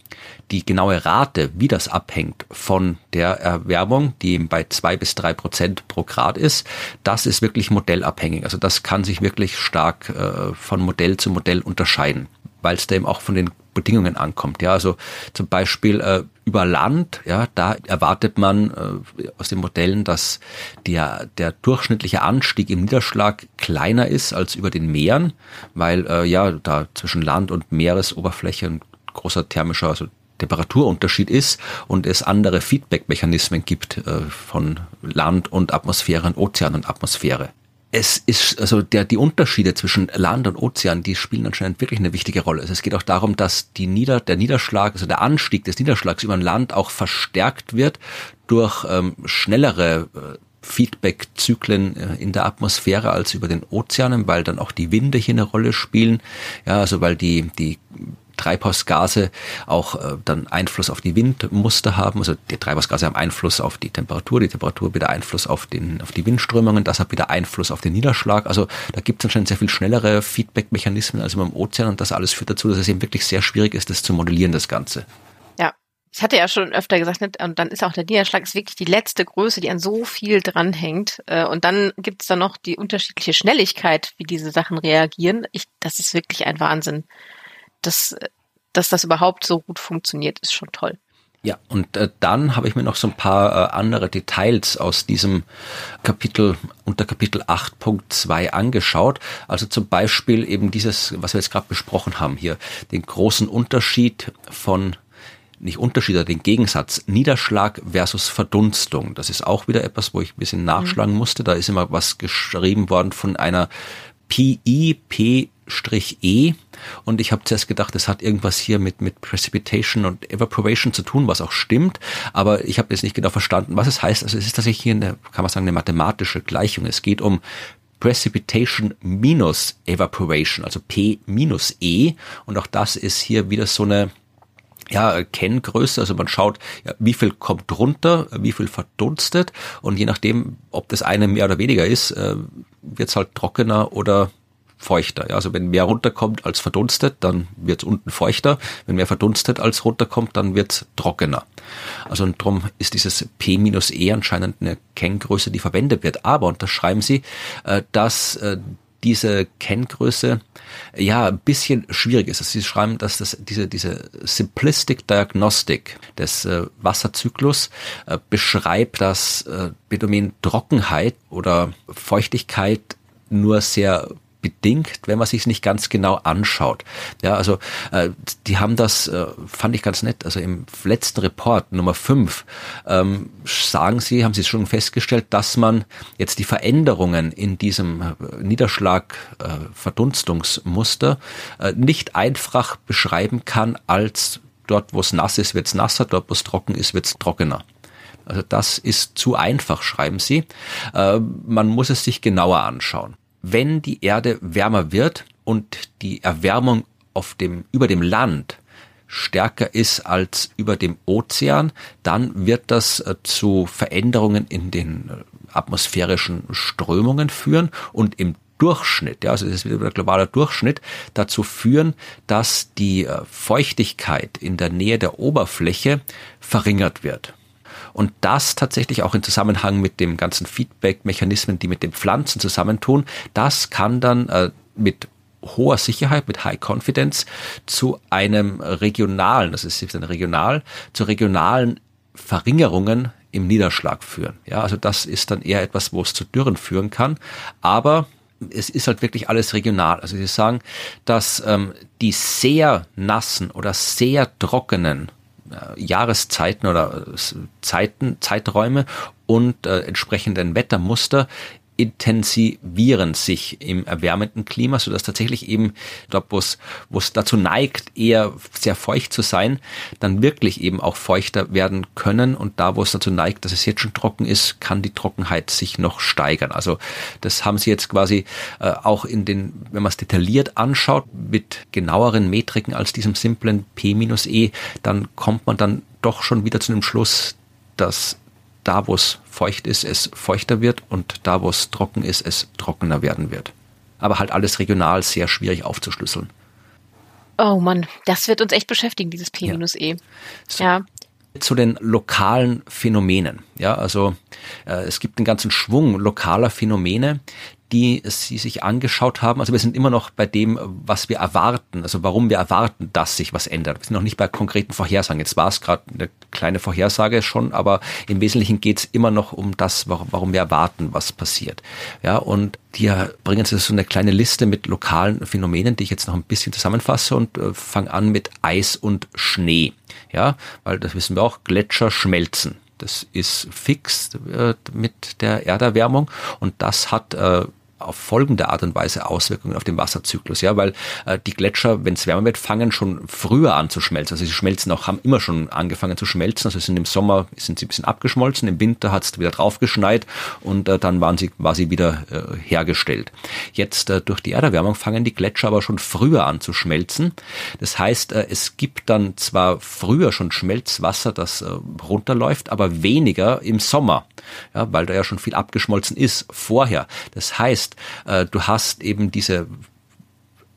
die genaue Rate, wie das abhängt von der Erwärmung, die eben bei zwei bis drei Prozent pro Grad ist, das ist wirklich modellabhängig. Also das kann sich wirklich stark äh, von Modell zu Modell unterscheiden, weil es da eben auch von den Bedingungen ankommt. Ja, also zum Beispiel äh, über Land, ja, da erwartet man äh, aus den Modellen, dass der, der durchschnittliche Anstieg im Niederschlag kleiner ist als über den Meeren, weil äh, ja da zwischen Land und Meeresoberfläche ein großer thermischer, also Temperaturunterschied ist und es andere Feedback-Mechanismen gibt äh, von Land und Atmosphäre und Ozean und Atmosphäre es ist, also der, die Unterschiede zwischen Land und Ozean, die spielen anscheinend wirklich eine wichtige Rolle. Also es geht auch darum, dass die Nieder, der Niederschlag, also der Anstieg des Niederschlags über ein Land auch verstärkt wird durch ähm, schnellere äh, Feedback-Zyklen äh, in der Atmosphäre als über den Ozeanen, weil dann auch die Winde hier eine Rolle spielen. Ja, also weil die, die Treibhausgase auch äh, dann Einfluss auf die Windmuster haben. Also die Treibhausgase haben Einfluss auf die Temperatur, die Temperatur wieder Einfluss auf, den, auf die Windströmungen, das hat wieder Einfluss auf den Niederschlag. Also da gibt es anscheinend sehr viel schnellere Feedback-Mechanismen als im Ozean und das alles führt dazu, dass es eben wirklich sehr schwierig ist, das zu modellieren, das Ganze. Ja, ich hatte ja schon öfter gesagt, und dann ist auch der Niederschlag ist wirklich die letzte Größe, die an so viel dranhängt. Äh, und dann gibt es da noch die unterschiedliche Schnelligkeit, wie diese Sachen reagieren. Ich, das ist wirklich ein Wahnsinn das, dass das überhaupt so gut funktioniert, ist schon toll. Ja, und äh, dann habe ich mir noch so ein paar äh, andere Details aus diesem Kapitel unter Kapitel 8.2 angeschaut. Also zum Beispiel eben dieses, was wir jetzt gerade besprochen haben hier, den großen Unterschied von nicht Unterschied, aber den Gegensatz Niederschlag versus Verdunstung. Das ist auch wieder etwas, wo ich ein bisschen nachschlagen mhm. musste. Da ist immer was geschrieben worden von einer PI, P E. Und ich habe zuerst gedacht, es hat irgendwas hier mit, mit Precipitation und Evaporation zu tun, was auch stimmt, aber ich habe jetzt nicht genau verstanden, was es heißt. Also es ist tatsächlich hier eine, kann man sagen, eine mathematische Gleichung. Es geht um Precipitation minus Evaporation, also P minus E. Und auch das ist hier wieder so eine ja, Kenngröße, also man schaut, ja, wie viel kommt runter, wie viel verdunstet. Und je nachdem, ob das eine mehr oder weniger ist, äh, wird es halt trockener oder feuchter. Ja, also wenn mehr runterkommt als verdunstet, dann wird es unten feuchter. Wenn mehr verdunstet als runterkommt, dann wird es trockener. Also und darum ist dieses P-E anscheinend eine Kenngröße, die verwendet wird. Aber, und das schreiben sie, äh, dass äh, diese Kenngröße ja ein bisschen schwierig ist. Also sie schreiben, dass das diese diese Simplistic Diagnostic des äh, Wasserzyklus äh, beschreibt das äh, Phänomen Trockenheit oder Feuchtigkeit nur sehr bedingt, wenn man sich nicht ganz genau anschaut. Ja, also äh, die haben das, äh, fand ich ganz nett, also im letzten Report Nummer 5 ähm, sagen sie, haben sie schon festgestellt, dass man jetzt die Veränderungen in diesem äh, Niederschlag äh, äh, nicht einfach beschreiben kann als dort, wo es nass ist, wird es nasser, dort, wo es trocken ist, wird es trockener. Also das ist zu einfach, schreiben sie. Äh, man muss es sich genauer anschauen wenn die Erde wärmer wird und die Erwärmung auf dem, über dem Land stärker ist als über dem Ozean, dann wird das äh, zu Veränderungen in den äh, atmosphärischen Strömungen führen und im Durchschnitt, ja, also das ist wieder der globale Durchschnitt, dazu führen, dass die äh, Feuchtigkeit in der Nähe der Oberfläche verringert wird. Und das tatsächlich auch in Zusammenhang mit dem ganzen Feedback-Mechanismen, die mit den Pflanzen zusammentun, das kann dann äh, mit hoher Sicherheit, mit High Confidence zu einem regionalen, das ist ein regional, zu regionalen Verringerungen im Niederschlag führen. Ja, also das ist dann eher etwas, wo es zu Dürren führen kann. Aber es ist halt wirklich alles regional. Also Sie sagen, dass ähm, die sehr nassen oder sehr trockenen Jahreszeiten oder äh, Zeiten, Zeiträume und äh, entsprechenden Wettermuster intensivieren sich im erwärmenden Klima, so dass tatsächlich eben dort, wo es, wo es dazu neigt, eher sehr feucht zu sein, dann wirklich eben auch feuchter werden können. Und da, wo es dazu neigt, dass es jetzt schon trocken ist, kann die Trockenheit sich noch steigern. Also das haben sie jetzt quasi äh, auch in den, wenn man es detailliert anschaut, mit genaueren Metriken als diesem simplen P-E, dann kommt man dann doch schon wieder zu dem Schluss, dass da, wo es feucht ist, es feuchter wird und da, wo es trocken ist, es trockener werden wird. Aber halt alles regional sehr schwierig aufzuschlüsseln. Oh Mann, das wird uns echt beschäftigen, dieses P-E. Ja. So. ja. Zu den lokalen Phänomenen. Ja, also äh, es gibt einen ganzen Schwung lokaler Phänomene, die Sie sich angeschaut haben? Also wir sind immer noch bei dem, was wir erwarten, also warum wir erwarten, dass sich was ändert. Wir sind noch nicht bei konkreten Vorhersagen. Jetzt war es gerade eine kleine Vorhersage schon, aber im Wesentlichen geht es immer noch um das, warum wir erwarten, was passiert. Ja, und die bringen jetzt so eine kleine Liste mit lokalen Phänomenen, die ich jetzt noch ein bisschen zusammenfasse und äh, fange an mit Eis und Schnee. Ja, weil das wissen wir auch, Gletscher schmelzen. Das ist fix äh, mit der Erderwärmung und das hat äh, auf folgende Art und Weise Auswirkungen auf den Wasserzyklus, ja, weil äh, die Gletscher, wenn es wärmer wird, fangen schon früher an zu schmelzen. Also sie schmelzen auch, haben immer schon angefangen zu schmelzen. Also sind im Sommer sind sie ein bisschen abgeschmolzen, im Winter hat es wieder draufgeschneit und äh, dann waren sie quasi wieder äh, hergestellt. Jetzt äh, durch die Erderwärmung fangen die Gletscher aber schon früher an zu schmelzen. Das heißt, äh, es gibt dann zwar früher schon Schmelzwasser, das äh, runterläuft, aber weniger im Sommer, ja, weil da ja schon viel abgeschmolzen ist vorher. Das heißt, heißt, äh, du hast eben diese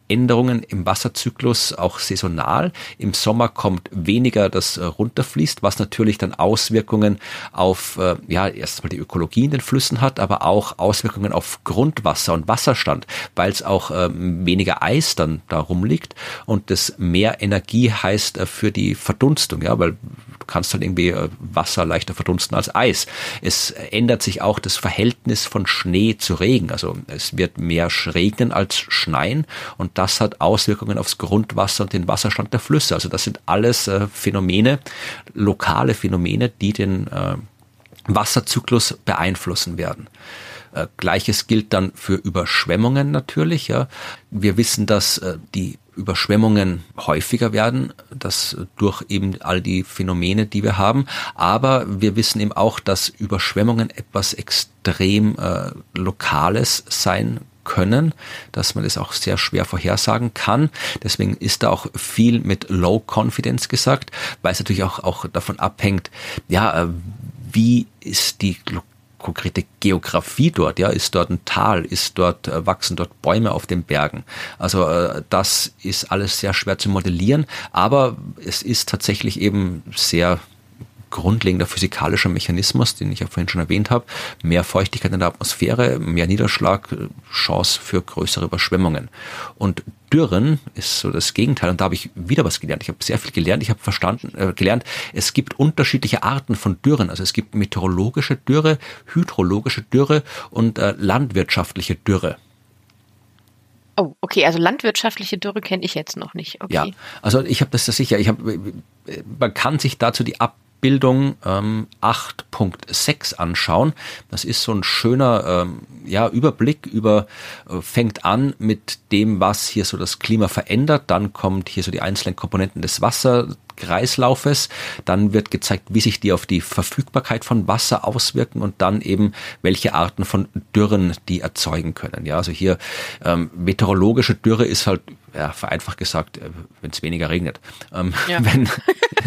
Änderungen im Wasserzyklus auch saisonal. Im Sommer kommt weniger, das äh, runterfließt, was natürlich dann Auswirkungen auf, äh, ja, erstmal die Ökologie in den Flüssen hat, aber auch Auswirkungen auf Grundwasser und Wasserstand, weil es auch ähm, weniger Eis dann da rumliegt und das mehr Energie heißt für die Verdunstung, ja, weil du kannst halt irgendwie äh, Wasser leichter verdunsten als Eis. Es ändert sich auch das Verhältnis von Schnee zu Regen. Also es wird mehr regnen als schneien und das hat Auswirkungen aufs Grundwasser und den Wasserstand der Flüsse. Also das sind alles äh, Phänomene, lokale Phänomene, die den äh, Wasserzyklus beeinflussen werden. Gleiches gilt dann für Überschwemmungen natürlich. Wir wissen, dass die Überschwemmungen häufiger werden, das durch eben all die Phänomene, die wir haben. Aber wir wissen eben auch, dass Überschwemmungen etwas extrem äh, Lokales sein können, dass man das auch sehr schwer vorhersagen kann. Deswegen ist da auch viel mit Low Confidence gesagt, weil es natürlich auch, auch davon abhängt, ja, äh, wie ist die konkrete Geografie dort, ja, ist dort ein Tal, ist dort, äh, wachsen dort Bäume auf den Bergen. Also äh, das ist alles sehr schwer zu modellieren, aber es ist tatsächlich eben sehr grundlegender physikalischer Mechanismus, den ich ja vorhin schon erwähnt habe. Mehr Feuchtigkeit in der Atmosphäre, mehr Niederschlag, Chance für größere Überschwemmungen. Und Dürren ist so das Gegenteil. Und da habe ich wieder was gelernt. Ich habe sehr viel gelernt. Ich habe verstanden, äh, gelernt, es gibt unterschiedliche Arten von Dürren. Also es gibt meteorologische Dürre, hydrologische Dürre und äh, landwirtschaftliche Dürre. Oh, okay, also landwirtschaftliche Dürre kenne ich jetzt noch nicht. Okay. Ja, also ich habe das sicher, ich habe man kann sich dazu die Ab Abbildung ähm, 8.6 anschauen. Das ist so ein schöner ähm, ja, Überblick über, äh, fängt an mit dem, was hier so das Klima verändert. Dann kommt hier so die einzelnen Komponenten des Wasserkreislaufes. Dann wird gezeigt, wie sich die auf die Verfügbarkeit von Wasser auswirken und dann eben, welche Arten von Dürren die erzeugen können. Ja, also hier ähm, meteorologische Dürre ist halt ja, vereinfacht gesagt, äh, wenn es weniger regnet. Ähm, ja. Wenn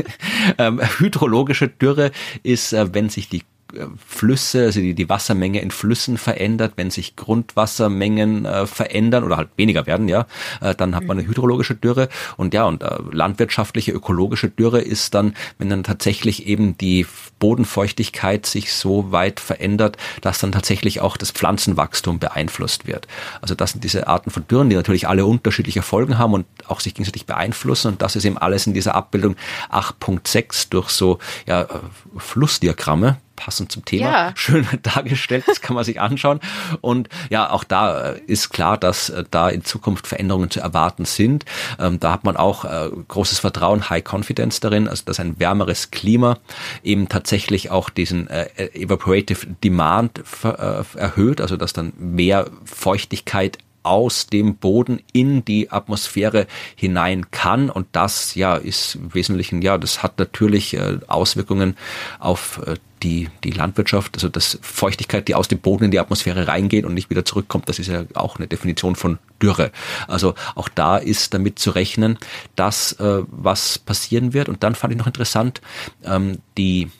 ähm, hydrologische Dürre ist, äh, wenn sich die Flüsse, also die, die Wassermenge in Flüssen verändert, wenn sich Grundwassermengen äh, verändern oder halt weniger werden, ja, äh, dann hat man eine hydrologische Dürre. Und ja, und äh, landwirtschaftliche ökologische Dürre ist dann, wenn dann tatsächlich eben die Bodenfeuchtigkeit sich so weit verändert, dass dann tatsächlich auch das Pflanzenwachstum beeinflusst wird. Also das sind diese Arten von Dürren, die natürlich alle unterschiedliche Folgen haben und auch sich gegenseitig beeinflussen. Und das ist eben alles in dieser Abbildung 8.6 durch so ja, äh, Flussdiagramme passend zum Thema ja. schön dargestellt. Das kann man sich anschauen. Und ja, auch da äh, ist klar, dass äh, da in Zukunft Veränderungen zu erwarten sind. Ähm, da hat man auch äh, großes Vertrauen, High Confidence darin, also dass ein wärmeres Klima eben tatsächlich auch diesen Evaporative Demand erhöht, also dass dann mehr Feuchtigkeit aus dem Boden in die Atmosphäre hinein kann. Und das ja ist im Wesentlichen, ja, das hat natürlich äh, Auswirkungen auf äh, die, die Landwirtschaft, also das Feuchtigkeit, die aus dem Boden in die Atmosphäre reingeht und nicht wieder zurückkommt, das ist ja auch eine Definition von Dürre. Also auch da ist damit zu rechnen, dass äh, was passieren wird. Und dann fand ich noch interessant, ähm, die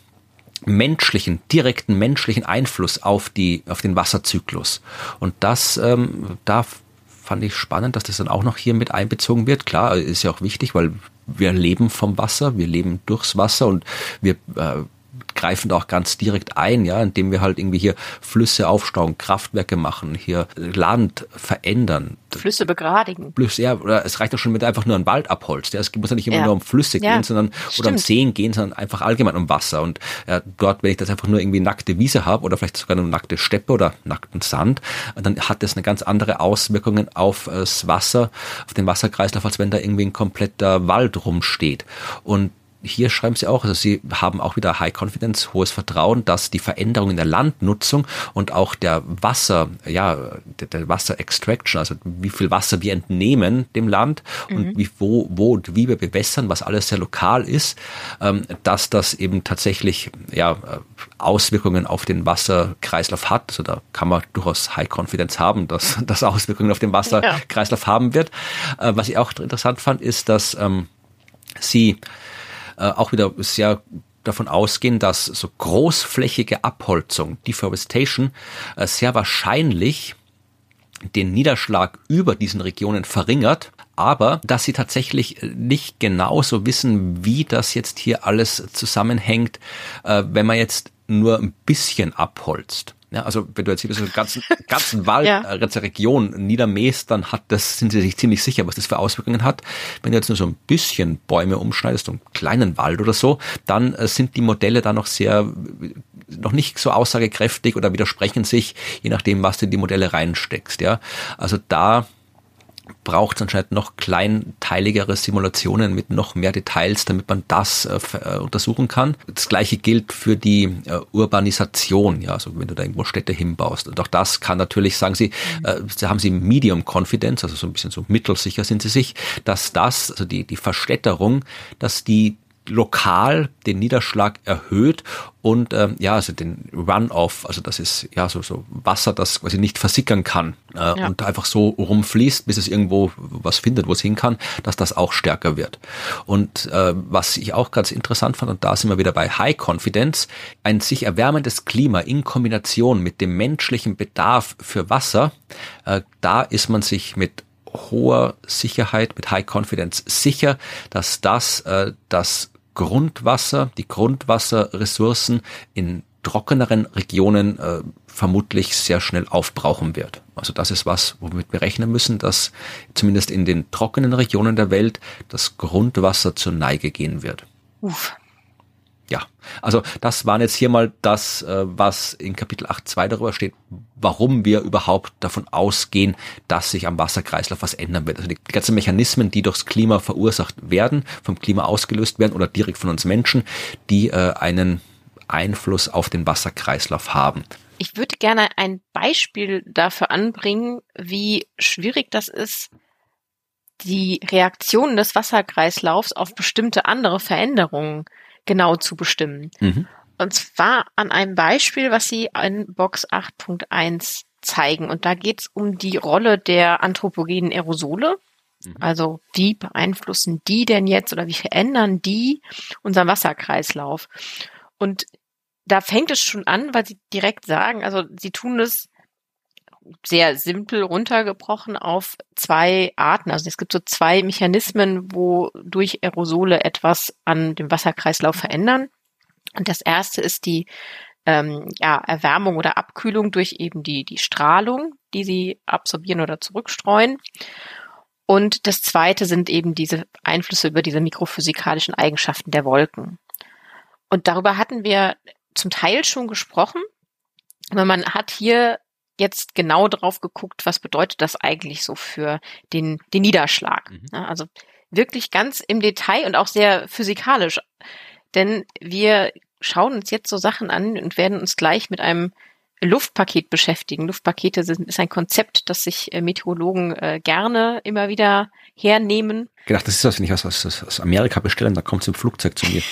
menschlichen, direkten menschlichen Einfluss auf die, auf den Wasserzyklus. Und das, ähm, da fand ich spannend, dass das dann auch noch hier mit einbezogen wird. Klar, ist ja auch wichtig, weil wir leben vom Wasser, wir leben durchs Wasser und wir äh, greifen da auch ganz direkt ein, ja, indem wir halt irgendwie hier Flüsse aufstauen, Kraftwerke machen, hier Land verändern. Flüsse begradigen. Flüsse, ja, oder es reicht auch schon mit einfach nur einen Wald abholzt. Ja. Es muss ja nicht immer ja. nur um Flüsse ja. gehen, sondern Stimmt. oder um Seen gehen, sondern einfach allgemein um Wasser. Und ja, dort, wenn ich das einfach nur irgendwie nackte Wiese habe oder vielleicht sogar eine nackte Steppe oder nackten Sand, dann hat das eine ganz andere Auswirkungen auf das Wasser, auf den Wasserkreislauf, als wenn da irgendwie ein kompletter Wald rumsteht. Und hier schreiben sie auch, also sie haben auch wieder High Confidence, hohes Vertrauen, dass die Veränderungen der Landnutzung und auch der Wasser, ja, der, der Wasser Extraction, also wie viel Wasser wir entnehmen dem Land mhm. und wie, wo, wo und wie wir bewässern, was alles sehr lokal ist, ähm, dass das eben tatsächlich, ja, Auswirkungen auf den Wasserkreislauf hat. Also da kann man durchaus High Confidence haben, dass das Auswirkungen auf den Wasserkreislauf ja. haben wird. Äh, was ich auch interessant fand, ist, dass ähm, sie äh, auch wieder sehr davon ausgehen, dass so großflächige Abholzung, Deforestation, äh, sehr wahrscheinlich den Niederschlag über diesen Regionen verringert, aber dass sie tatsächlich nicht genauso wissen, wie das jetzt hier alles zusammenhängt, äh, wenn man jetzt nur ein bisschen abholzt. Ja, also wenn du jetzt hier so einen ganzen, ganzen Wald, ja. äh, ganze Region niedermähst, dann hat das, sind sie sich ziemlich sicher, was das für Auswirkungen hat. Wenn du jetzt nur so ein bisschen Bäume umschneidest, so einen kleinen Wald oder so, dann äh, sind die Modelle da noch sehr, noch nicht so aussagekräftig oder widersprechen sich, je nachdem, was du in die Modelle reinsteckst, ja. Also da braucht es anscheinend noch kleinteiligere Simulationen mit noch mehr Details, damit man das äh, äh, untersuchen kann. Das gleiche gilt für die äh, Urbanisation, ja, also wenn du da irgendwo Städte hinbaust. Und auch das kann natürlich, sagen Sie, äh, da haben Sie Medium Confidence, also so ein bisschen so mittelsicher sind Sie sich, dass das, also die, die Verstädterung, dass die lokal den Niederschlag erhöht und ähm, ja, also den Runoff, also das ist ja so, so Wasser, das quasi nicht versickern kann äh, ja. und einfach so rumfließt, bis es irgendwo was findet, wo es hin kann, dass das auch stärker wird. Und äh, was ich auch ganz interessant fand, und da sind wir wieder bei High Confidence, ein sich erwärmendes Klima in Kombination mit dem menschlichen Bedarf für Wasser, äh, da ist man sich mit hoher Sicherheit, mit High Confidence sicher, dass das äh, das Grundwasser, die Grundwasserressourcen in trockeneren Regionen äh, vermutlich sehr schnell aufbrauchen wird. Also das ist was, womit wir rechnen müssen, dass zumindest in den trockenen Regionen der Welt das Grundwasser zur Neige gehen wird. Uff. Ja, also das waren jetzt hier mal das, äh, was in Kapitel 8.2 darüber steht, warum wir überhaupt davon ausgehen, dass sich am Wasserkreislauf was ändern wird. Also die ganzen Mechanismen, die durchs Klima verursacht werden, vom Klima ausgelöst werden oder direkt von uns Menschen, die äh, einen Einfluss auf den Wasserkreislauf haben. Ich würde gerne ein Beispiel dafür anbringen, wie schwierig das ist, die Reaktionen des Wasserkreislaufs auf bestimmte andere Veränderungen genau zu bestimmen. Mhm. Und zwar an einem Beispiel, was Sie in Box 8.1 zeigen. Und da geht es um die Rolle der anthropogenen Aerosole. Mhm. Also wie beeinflussen die denn jetzt oder wie verändern die unseren Wasserkreislauf? Und da fängt es schon an, weil sie direkt sagen, also sie tun es sehr simpel runtergebrochen auf zwei Arten. Also es gibt so zwei Mechanismen, wo durch Aerosole etwas an dem Wasserkreislauf verändern. Und das erste ist die ähm, ja, Erwärmung oder Abkühlung durch eben die, die Strahlung, die sie absorbieren oder zurückstreuen. Und das zweite sind eben diese Einflüsse über diese mikrophysikalischen Eigenschaften der Wolken. Und darüber hatten wir zum Teil schon gesprochen. Aber man hat hier jetzt genau drauf geguckt, was bedeutet das eigentlich so für den, den Niederschlag. Mhm. also wirklich ganz im Detail und auch sehr physikalisch. Denn wir schauen uns jetzt so Sachen an und werden uns gleich mit einem Luftpaket beschäftigen. Luftpakete sind, ist ein Konzept, das sich äh, Meteorologen äh, gerne immer wieder hernehmen. Gedacht, das ist das, wenn ich was aus, aus Amerika bestellen, da kommt es im Flugzeug zu mir.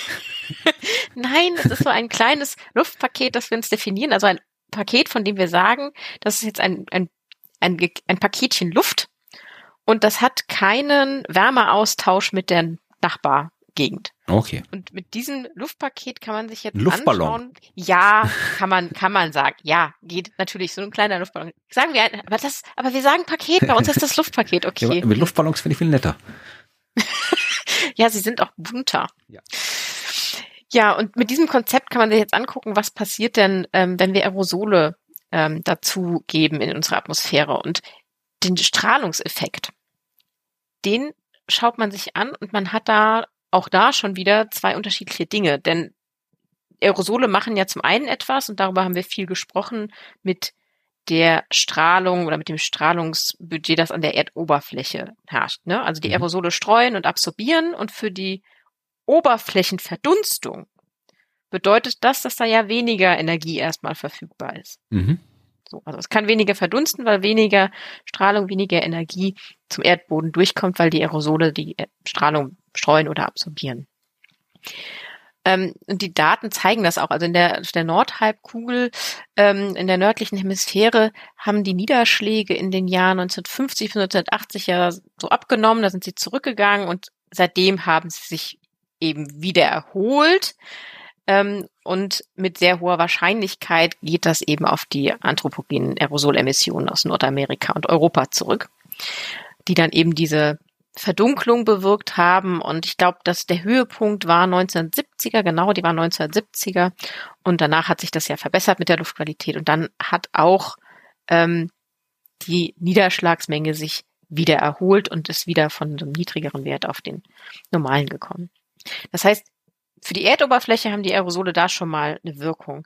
Nein, es ist so ein kleines Luftpaket, das wir uns definieren, also ein Paket, von dem wir sagen, das ist jetzt ein, ein, ein, ein Paketchen Luft und das hat keinen Wärmeaustausch mit der Nachbargegend. Okay. Und mit diesem Luftpaket kann man sich jetzt Luftballon. anschauen. Ja, kann man, kann man sagen. Ja, geht natürlich so ein kleiner Luftballon. Sagen wir, aber das, aber wir sagen Paket. Bei uns ist das Luftpaket. Okay. Ja, mit Luftballons finde ich viel netter. ja, sie sind auch bunter. Ja. Ja, und mit diesem Konzept kann man sich jetzt angucken, was passiert denn, ähm, wenn wir Aerosole ähm, dazu geben in unsere Atmosphäre und den Strahlungseffekt. Den schaut man sich an und man hat da auch da schon wieder zwei unterschiedliche Dinge, denn Aerosole machen ja zum einen etwas und darüber haben wir viel gesprochen mit der Strahlung oder mit dem Strahlungsbudget, das an der Erdoberfläche herrscht. Ne? Also die mhm. Aerosole streuen und absorbieren und für die Oberflächenverdunstung bedeutet das, dass da ja weniger Energie erstmal verfügbar ist. Mhm. So, also es kann weniger verdunsten, weil weniger Strahlung, weniger Energie zum Erdboden durchkommt, weil die Aerosole die Strahlung streuen oder absorbieren. Ähm, und die Daten zeigen das auch. Also in der, der Nordhalbkugel, ähm, in der nördlichen Hemisphäre, haben die Niederschläge in den Jahren 1950 bis 1980 ja so abgenommen. Da sind sie zurückgegangen und seitdem haben sie sich eben wieder erholt. Ähm, und mit sehr hoher Wahrscheinlichkeit geht das eben auf die anthropogenen Aerosolemissionen aus Nordamerika und Europa zurück, die dann eben diese Verdunklung bewirkt haben. Und ich glaube, dass der Höhepunkt war 1970er, genau, die war 1970er. Und danach hat sich das ja verbessert mit der Luftqualität. Und dann hat auch ähm, die Niederschlagsmenge sich wieder erholt und ist wieder von einem niedrigeren Wert auf den normalen gekommen. Das heißt, für die Erdoberfläche haben die Aerosole da schon mal eine Wirkung.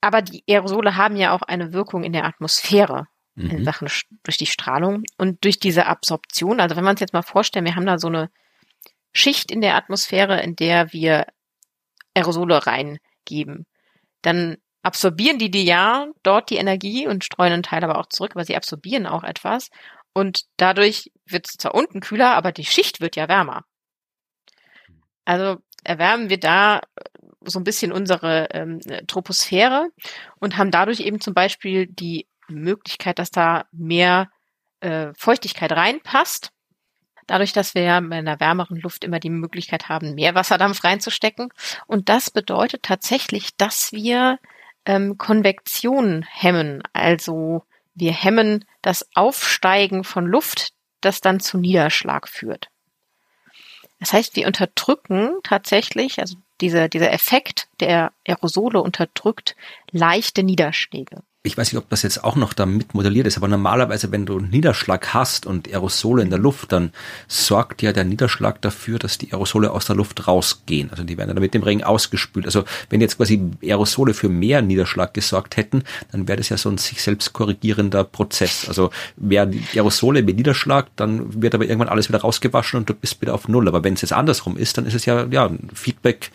Aber die Aerosole haben ja auch eine Wirkung in der Atmosphäre mhm. in Sachen durch die Strahlung und durch diese Absorption. Also wenn wir uns jetzt mal vorstellen, wir haben da so eine Schicht in der Atmosphäre, in der wir Aerosole reingeben, dann absorbieren die die ja dort die Energie und streuen einen Teil aber auch zurück, aber sie absorbieren auch etwas und dadurch wird es zwar unten kühler, aber die Schicht wird ja wärmer. Also erwärmen wir da so ein bisschen unsere ähm, Troposphäre und haben dadurch eben zum Beispiel die Möglichkeit, dass da mehr äh, Feuchtigkeit reinpasst. Dadurch, dass wir ja in einer wärmeren Luft immer die Möglichkeit haben, mehr Wasserdampf reinzustecken. Und das bedeutet tatsächlich, dass wir ähm, Konvektion hemmen. Also wir hemmen das Aufsteigen von Luft, das dann zu Niederschlag führt. Das heißt, wir unterdrücken tatsächlich, also dieser, dieser Effekt der Aerosole unterdrückt leichte Niederschläge. Ich weiß nicht, ob das jetzt auch noch damit modelliert ist, aber normalerweise, wenn du Niederschlag hast und Aerosole in der Luft, dann sorgt ja der Niederschlag dafür, dass die Aerosole aus der Luft rausgehen. Also die werden dann mit dem Regen ausgespült. Also wenn jetzt quasi Aerosole für mehr Niederschlag gesorgt hätten, dann wäre das ja so ein sich selbst korrigierender Prozess. Also wäre die Aerosole mit Niederschlag, dann wird aber irgendwann alles wieder rausgewaschen und du bist wieder auf Null. Aber wenn es jetzt andersrum ist, dann ist es ja, ja, ein Feedback,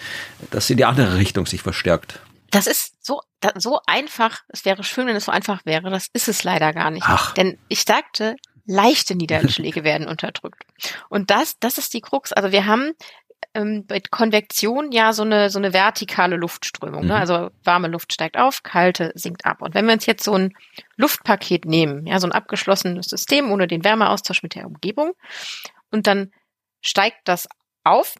das in die andere Richtung sich verstärkt. Das ist so, so einfach. Es wäre schön, wenn es so einfach wäre. Das ist es leider gar nicht. Ach. Denn ich sagte, leichte Niederschläge werden unterdrückt. Und das, das ist die Krux. Also wir haben ähm, bei Konvektion ja so eine so eine vertikale Luftströmung. Ne? Mhm. Also warme Luft steigt auf, kalte sinkt ab. Und wenn wir uns jetzt so ein Luftpaket nehmen, ja, so ein abgeschlossenes System ohne den Wärmeaustausch mit der Umgebung, und dann steigt das auf,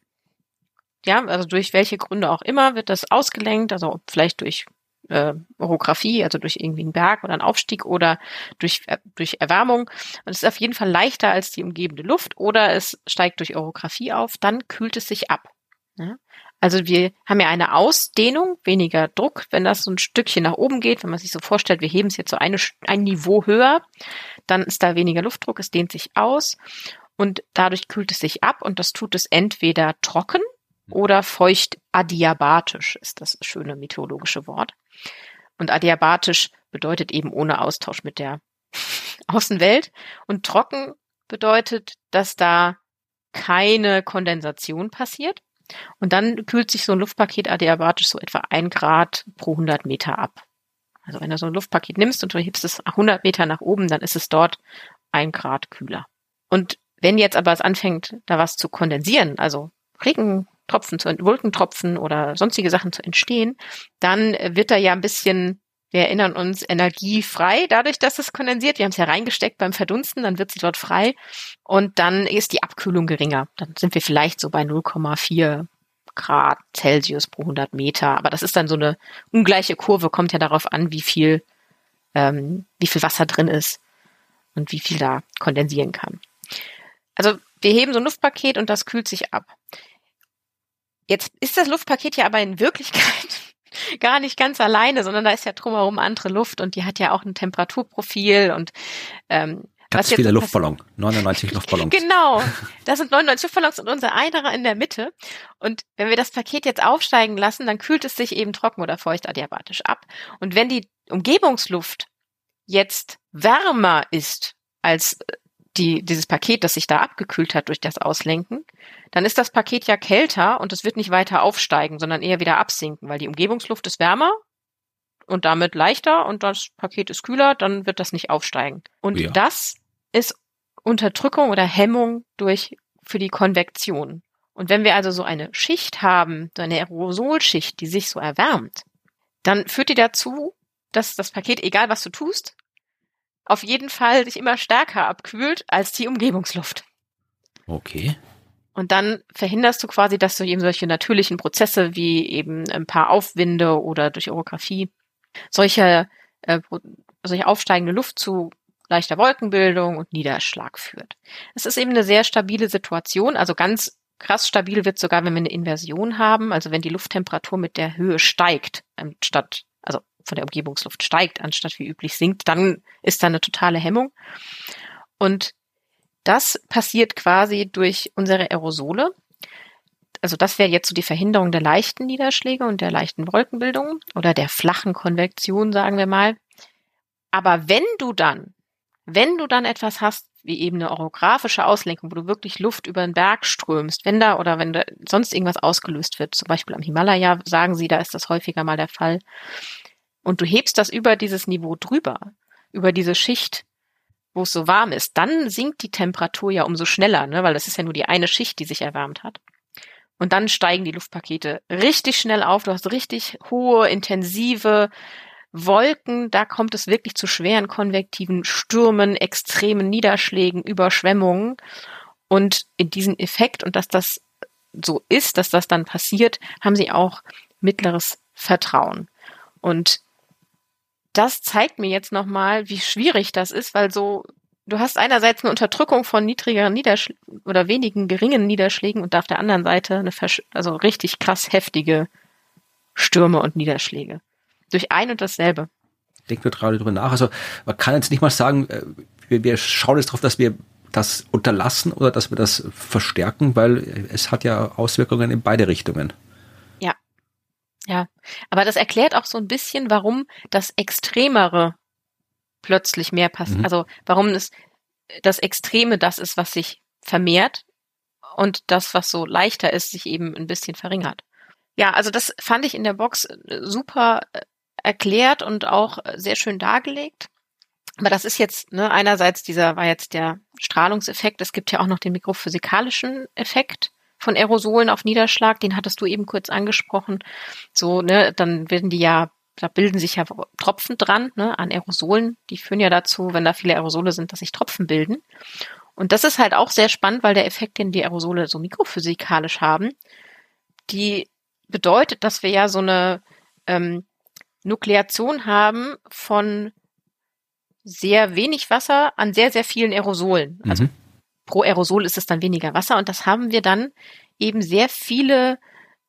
ja, also durch welche Gründe auch immer wird das ausgelenkt, also vielleicht durch äh, Orographie, also durch irgendwie einen Berg oder einen Aufstieg oder durch, äh, durch Erwärmung. Und es ist auf jeden Fall leichter als die umgebende Luft oder es steigt durch Orographie auf, dann kühlt es sich ab. Ja? Also wir haben ja eine Ausdehnung, weniger Druck, wenn das so ein Stückchen nach oben geht, wenn man sich so vorstellt, wir heben es jetzt so eine, ein Niveau höher, dann ist da weniger Luftdruck, es dehnt sich aus und dadurch kühlt es sich ab und das tut es entweder trocken oder feucht adiabatisch ist das schöne meteorologische Wort. Und adiabatisch bedeutet eben ohne Austausch mit der Außenwelt. Und trocken bedeutet, dass da keine Kondensation passiert. Und dann kühlt sich so ein Luftpaket adiabatisch so etwa ein Grad pro 100 Meter ab. Also wenn du so ein Luftpaket nimmst und du hebst es 100 Meter nach oben, dann ist es dort ein Grad kühler. Und wenn jetzt aber es anfängt, da was zu kondensieren, also Regen, Tropfen zu Wolkentropfen oder sonstige Sachen zu entstehen, dann wird da ja ein bisschen, wir erinnern uns, Energie frei, dadurch, dass es kondensiert. Wir haben es ja reingesteckt beim Verdunsten, dann wird sie dort frei und dann ist die Abkühlung geringer. Dann sind wir vielleicht so bei 0,4 Grad Celsius pro 100 Meter. Aber das ist dann so eine ungleiche Kurve, kommt ja darauf an, wie viel, ähm, wie viel Wasser drin ist und wie viel da kondensieren kann. Also wir heben so ein Luftpaket und das kühlt sich ab. Jetzt ist das Luftpaket ja aber in Wirklichkeit gar nicht ganz alleine, sondern da ist ja drumherum andere Luft und die hat ja auch ein Temperaturprofil und ähm, Ganz was viele jetzt- Luftballon, 99 Luftballons. Genau, das sind 99 Luftballons und unser einer in der Mitte. Und wenn wir das Paket jetzt aufsteigen lassen, dann kühlt es sich eben trocken oder feucht adiabatisch ab. Und wenn die Umgebungsluft jetzt wärmer ist als äh, die, dieses Paket, das sich da abgekühlt hat durch das Auslenken, dann ist das Paket ja kälter und es wird nicht weiter aufsteigen, sondern eher wieder absinken, weil die Umgebungsluft ist wärmer und damit leichter und das Paket ist kühler, dann wird das nicht aufsteigen. Und Ja. das ist Unterdrückung oder Hemmung durch für die Konvektion. Und wenn wir also so eine Schicht haben, so eine Aerosolschicht, die sich so erwärmt, dann führt die dazu, dass das Paket, egal was du tust, auf jeden Fall sich immer stärker abkühlt als die Umgebungsluft. Okay. Und dann verhinderst du quasi, dass du eben solche natürlichen Prozesse wie eben ein paar Aufwinde oder durch Orographie solche, äh, solche aufsteigende Luft zu leichter Wolkenbildung und Niederschlag führt. Es ist eben eine sehr stabile Situation, also ganz krass stabil wird sogar, wenn wir eine Inversion haben, also wenn die Lufttemperatur mit der Höhe steigt, anstatt, von der Umgebungsluft steigt, anstatt wie üblich sinkt, dann ist da eine totale Hemmung. Und das passiert quasi durch unsere Aerosole. Also das wäre jetzt so die Verhinderung der leichten Niederschläge und der leichten Wolkenbildung oder der flachen Konvektion, sagen wir mal. Aber wenn du dann, wenn du dann etwas hast, wie eben eine orographische Auslenkung, wo du wirklich Luft über den Berg strömst, wenn da oder wenn da sonst irgendwas ausgelöst wird, zum Beispiel am Himalaya, sagen sie, da ist das häufiger mal der Fall, und du hebst das über dieses Niveau drüber, über diese Schicht, wo es so warm ist, dann sinkt die Temperatur ja umso schneller, ne? weil das ist ja nur die eine Schicht, die sich erwärmt hat. Und dann steigen die Luftpakete richtig schnell auf. Du hast richtig hohe, intensive Wolken. Da kommt es wirklich zu schweren konvektiven Stürmen, extremen Niederschlägen, Überschwemmungen. Und in diesen Effekt und dass das so ist, dass das dann passiert, haben sie auch mittleres Vertrauen. Und das zeigt mir jetzt nochmal, wie schwierig das ist, weil so, du hast einerseits eine Unterdrückung von niedrigeren Niederschlägen oder wenigen geringen Niederschlägen und auf der anderen Seite eine, Versch also richtig krass heftige Stürme und Niederschläge. Durch ein und dasselbe. denke nur gerade drüber nach. Also man kann jetzt nicht mal sagen, äh, wir, wir schauen jetzt darauf, dass wir das unterlassen oder dass wir das verstärken, weil es hat ja Auswirkungen in beide Richtungen. Ja. Aber das erklärt auch so ein bisschen, warum das Extremere plötzlich mehr passt. Mhm. Also warum es das Extreme das ist, was sich vermehrt und das, was so leichter ist, sich eben ein bisschen verringert. Ja, also das fand ich in der Box äh, super äh, erklärt und auch äh, sehr schön dargelegt. Aber das ist jetzt, ne, einerseits dieser war jetzt der Strahlungseffekt. Es gibt ja auch noch den mikrophysikalischen Effekt von Aerosolen auf Niederschlag. Den hattest du eben kurz angesprochen. So, ne, dann werden die ja, da bilden sich ja Tropfen dran, ne, an Aerosolen. Die führen ja dazu, wenn da viele Aerosole sind, dass sich Tropfen bilden. Und das ist halt auch sehr spannend, weil der Effekt, den die Aerosole so mikrophysikalisch haben, die bedeutet, dass wir ja so eine ähm, Nukleation haben von sehr wenig Wasser an sehr, sehr vielen Aerosolen. Also mhm. Pro Aerosol ist es dann weniger Wasser und das haben wir dann eben sehr viele,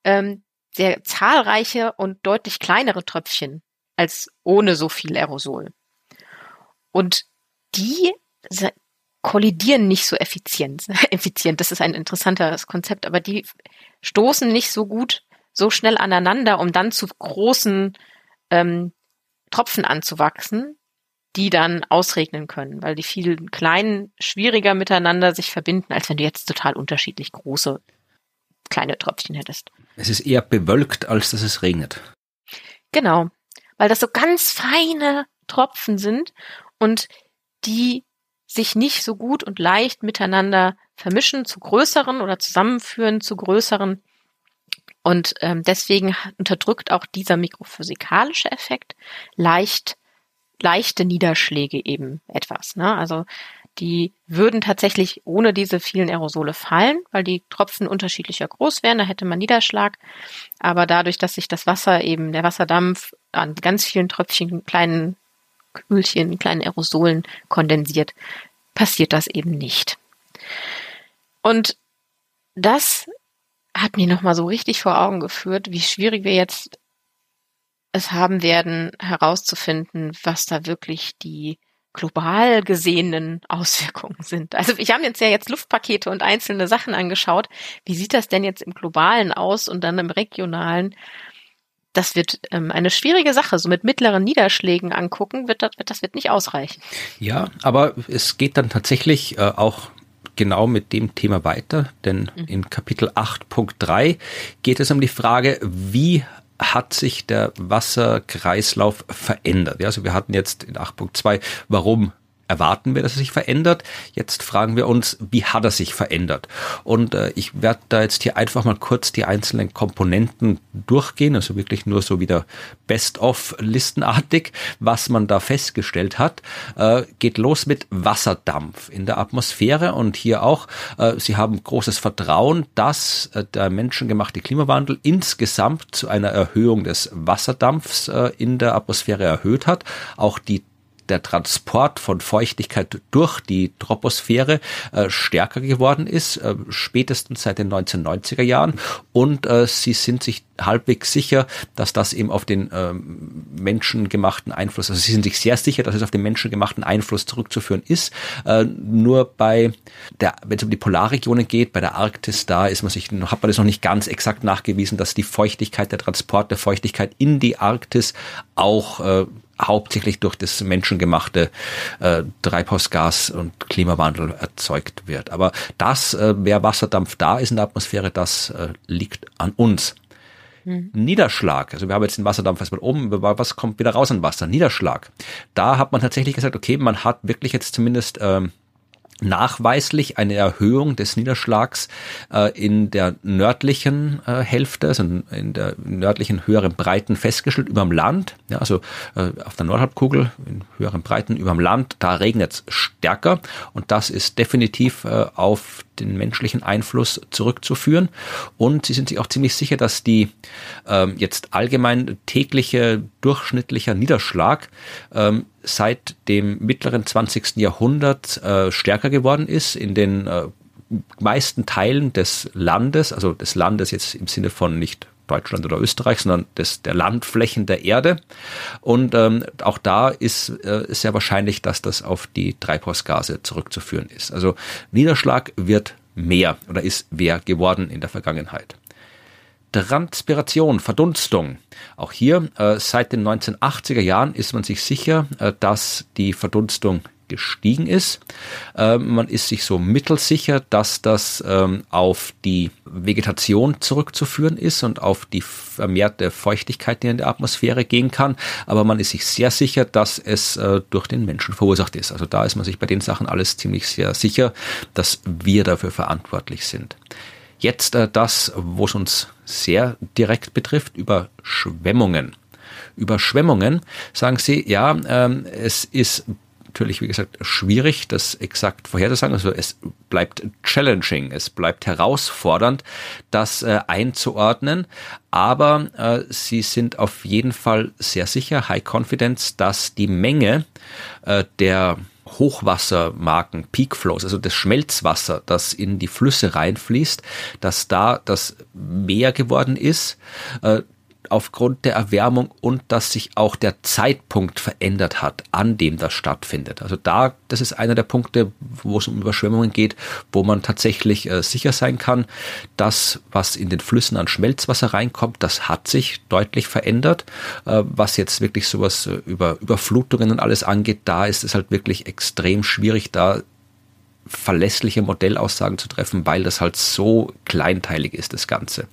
ähm, sehr zahlreiche und deutlich kleinere Tröpfchen als ohne so viel Aerosol. Und die kollidieren nicht so effizient. effizient, das ist ein interessantes Konzept, aber die stoßen nicht so gut, so schnell aneinander, um dann zu großen ähm, Tropfen anzuwachsen, die dann ausregnen können, weil die vielen kleinen schwieriger miteinander sich verbinden, als wenn du jetzt total unterschiedlich große kleine Tröpfchen hättest. Es ist eher bewölkt, als dass es regnet. Genau, weil das so ganz feine Tropfen sind und die sich nicht so gut und leicht miteinander vermischen zu größeren oder zusammenführen zu größeren. Und ähm, deswegen unterdrückt auch dieser mikrophysikalische Effekt leicht leichte Niederschläge eben etwas. Ne? Also die würden tatsächlich ohne diese vielen Aerosole fallen, weil die Tropfen unterschiedlicher groß wären, da hätte man Niederschlag. Aber dadurch, dass sich das Wasser eben, der Wasserdampf an ganz vielen Tröpfchen, kleinen Kühlchen, kleinen Aerosolen kondensiert, passiert das eben nicht. Und das hat mir nochmal so richtig vor Augen geführt, wie schwierig wir jetzt es haben werden, herauszufinden, was da wirklich die global gesehenen Auswirkungen sind. Also ich habe jetzt ja jetzt Luftpakete und einzelne Sachen angeschaut. Wie sieht das denn jetzt im globalen aus und dann im regionalen? Das wird ähm, eine schwierige Sache. So mit mittleren Niederschlägen angucken, wird das, wird, das wird nicht ausreichen. Ja, aber es geht dann tatsächlich äh, auch genau mit dem Thema weiter, denn mhm. in Kapitel 8.3 geht es um die Frage, wie hat sich der Wasserkreislauf verändert. Ja, also wir hatten jetzt in 8.2, warum erwarten wir, dass er sich verändert. Jetzt fragen wir uns, wie hat er sich verändert? Und äh, ich werde da jetzt hier einfach mal kurz die einzelnen Komponenten durchgehen, also wirklich nur so wieder Best-of-Listenartig, was man da festgestellt hat. Äh, geht los mit Wasserdampf in der Atmosphäre und hier auch, äh, Sie haben großes Vertrauen, dass äh, der menschengemachte Klimawandel insgesamt zu einer Erhöhung des Wasserdampfs äh, in der Atmosphäre erhöht hat. Auch die der Transport von Feuchtigkeit durch die Troposphäre äh, stärker geworden ist, äh, spätestens seit den 1990er Jahren. Und äh, sie sind sich halbwegs sicher, dass das eben auf den ähm, menschengemachten Einfluss, also sie sind sich sehr sicher, dass es auf den menschengemachten Einfluss zurückzuführen ist. Äh, nur bei der, wenn es um die Polarregionen geht, bei der Arktis, da ist man sich, hat man das noch nicht ganz exakt nachgewiesen, dass die Feuchtigkeit, der Transport der Feuchtigkeit in die Arktis auch äh, hauptsächlich durch das menschengemachte äh, Treibhausgas und Klimawandel erzeugt wird. Aber das, äh, wer Wasserdampf da ist in der Atmosphäre, das äh, liegt an uns. Mhm. Niederschlag, also wir haben jetzt den Wasserdampf erstmal oben, was kommt wieder raus an Wasser? Niederschlag. Da hat man tatsächlich gesagt, okay, man hat wirklich jetzt zumindest ähm, nachweislich eine Erhöhung des Niederschlags äh, in der nördlichen äh, Hälfte, also in der nördlichen höheren Breiten festgestellt über dem Land. Ja, also äh, auf der Nordhalbkugel in höheren Breiten über dem Land, da regnet es stärker und das ist definitiv äh, auf den menschlichen Einfluss zurückzuführen. Und sie sind sich auch ziemlich sicher, dass die ähm, jetzt allgemein tägliche durchschnittlicher Niederschlag ähm, seit dem mittleren 20. Jahrhundert äh, stärker geworden ist in den äh, meisten Teilen des Landes, also des Landes jetzt im Sinne von nicht Deutschland oder Österreich, sondern des, der Landflächen der Erde. Und ähm, auch da ist äh, sehr wahrscheinlich, dass das auf die Treibhausgase zurückzuführen ist. Also Niederschlag wird mehr oder ist mehr geworden in der Vergangenheit. Transpiration, Verdunstung. Auch hier äh, seit den 1980er Jahren ist man sich sicher, äh, dass die Verdunstung gestiegen ist. Äh, man ist sich so mittelsicher, dass das ähm, auf die Vegetation zurückzuführen ist und auf die vermehrte Feuchtigkeit, die in der Atmosphäre gehen kann. Aber man ist sich sehr sicher, dass es äh, durch den Menschen verursacht ist. Also da ist man sich bei den Sachen alles ziemlich sehr sicher, dass wir dafür verantwortlich sind. Jetzt äh, das, wo es uns sehr direkt betrifft, Überschwemmungen. Überschwemmungen, sagen Sie, ja, ähm, es ist natürlich, wie gesagt, schwierig, das exakt vorherzusagen. Also es bleibt challenging, es bleibt herausfordernd, das äh, einzuordnen. Aber äh, sie sind auf jeden Fall sehr sicher, High Confidence, dass die Menge äh, der Hochwassermarken, Peak Flows, also das Schmelzwasser, das in die Flüsse reinfließt, dass da das mehr geworden ist. Aufgrund der Erwärmung und dass sich auch der Zeitpunkt verändert hat, an dem das stattfindet. Also da, das ist einer der Punkte, wo es um Überschwemmungen geht, wo man tatsächlich äh, sicher sein kann, dass was in den Flüssen an Schmelzwasser reinkommt, das hat sich deutlich verändert. Äh, was jetzt wirklich sowas äh, über Überflutungen und alles angeht, da ist es halt wirklich extrem schwierig, da verlässliche Modellaussagen zu treffen, weil das halt so kleinteilig ist, das Ganze.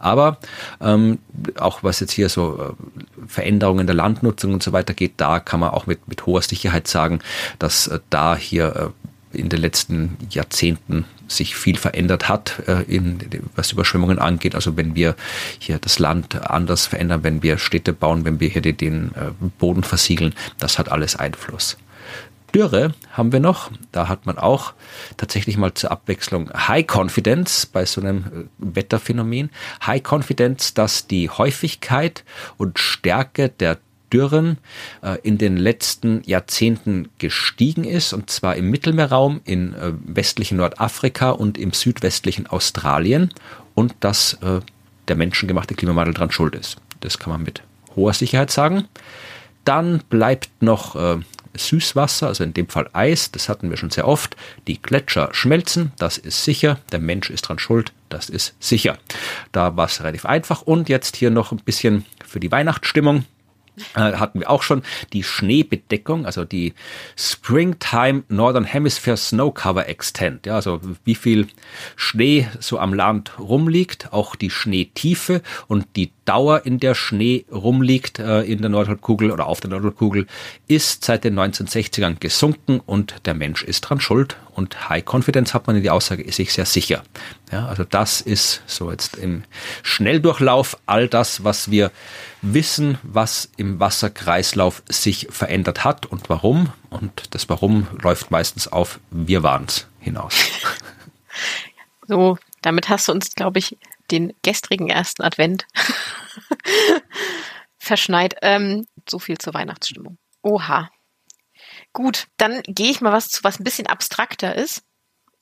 Aber ähm, auch was jetzt hier so äh, Veränderungen der Landnutzung und so weiter geht, da kann man auch mit, mit hoher Sicherheit sagen, dass äh, da hier äh, in den letzten Jahrzehnten sich viel verändert hat, äh, in, was Überschwemmungen angeht. Also wenn wir hier das Land anders verändern, wenn wir Städte bauen, wenn wir hier den, den äh, Boden versiegeln, das hat alles Einfluss. Dürre haben wir noch. Da hat man auch tatsächlich mal zur Abwechslung High Confidence bei so einem äh, Wetterphänomen. High Confidence, dass die Häufigkeit und Stärke der Dürren äh, in den letzten Jahrzehnten gestiegen ist, und zwar im Mittelmeerraum, in äh, westlichen Nordafrika und im südwestlichen Australien, und dass der menschengemachte Klimawandel dran schuld ist. Das kann man mit hoher Sicherheit sagen. Dann bleibt noch Süßwasser, also in dem Fall Eis, das hatten wir schon sehr oft. Die Gletscher schmelzen, das ist sicher. Der Mensch ist dran schuld, das ist sicher. Da war es relativ einfach. Und jetzt hier noch ein bisschen für die Weihnachtsstimmung hatten wir auch schon die Schneebedeckung, also die Springtime Northern Hemisphere Snow Cover Extent. Ja, also wie viel Schnee so am Land rumliegt, auch die Schneetiefe und die Dauer, in der Schnee rumliegt äh, in der Nordhalbkugel oder auf der Nordhalbkugel, ist seit den 1960ern gesunken und der Mensch ist dran schuld. Und High Confidence hat man in die Aussage, ist sich sehr sicher. Ja, also das ist so jetzt im Schnelldurchlauf all das, was wir wissen, was im Wasserkreislauf sich verändert hat und warum. Und das Warum läuft meistens auf wir waren's hinaus. So, damit hast du uns, glaube ich, den gestrigen ersten Advent verschneit. Ähm, so viel zur Weihnachtsstimmung. Oha. Gut, dann gehe ich mal was zu, was ein bisschen abstrakter ist.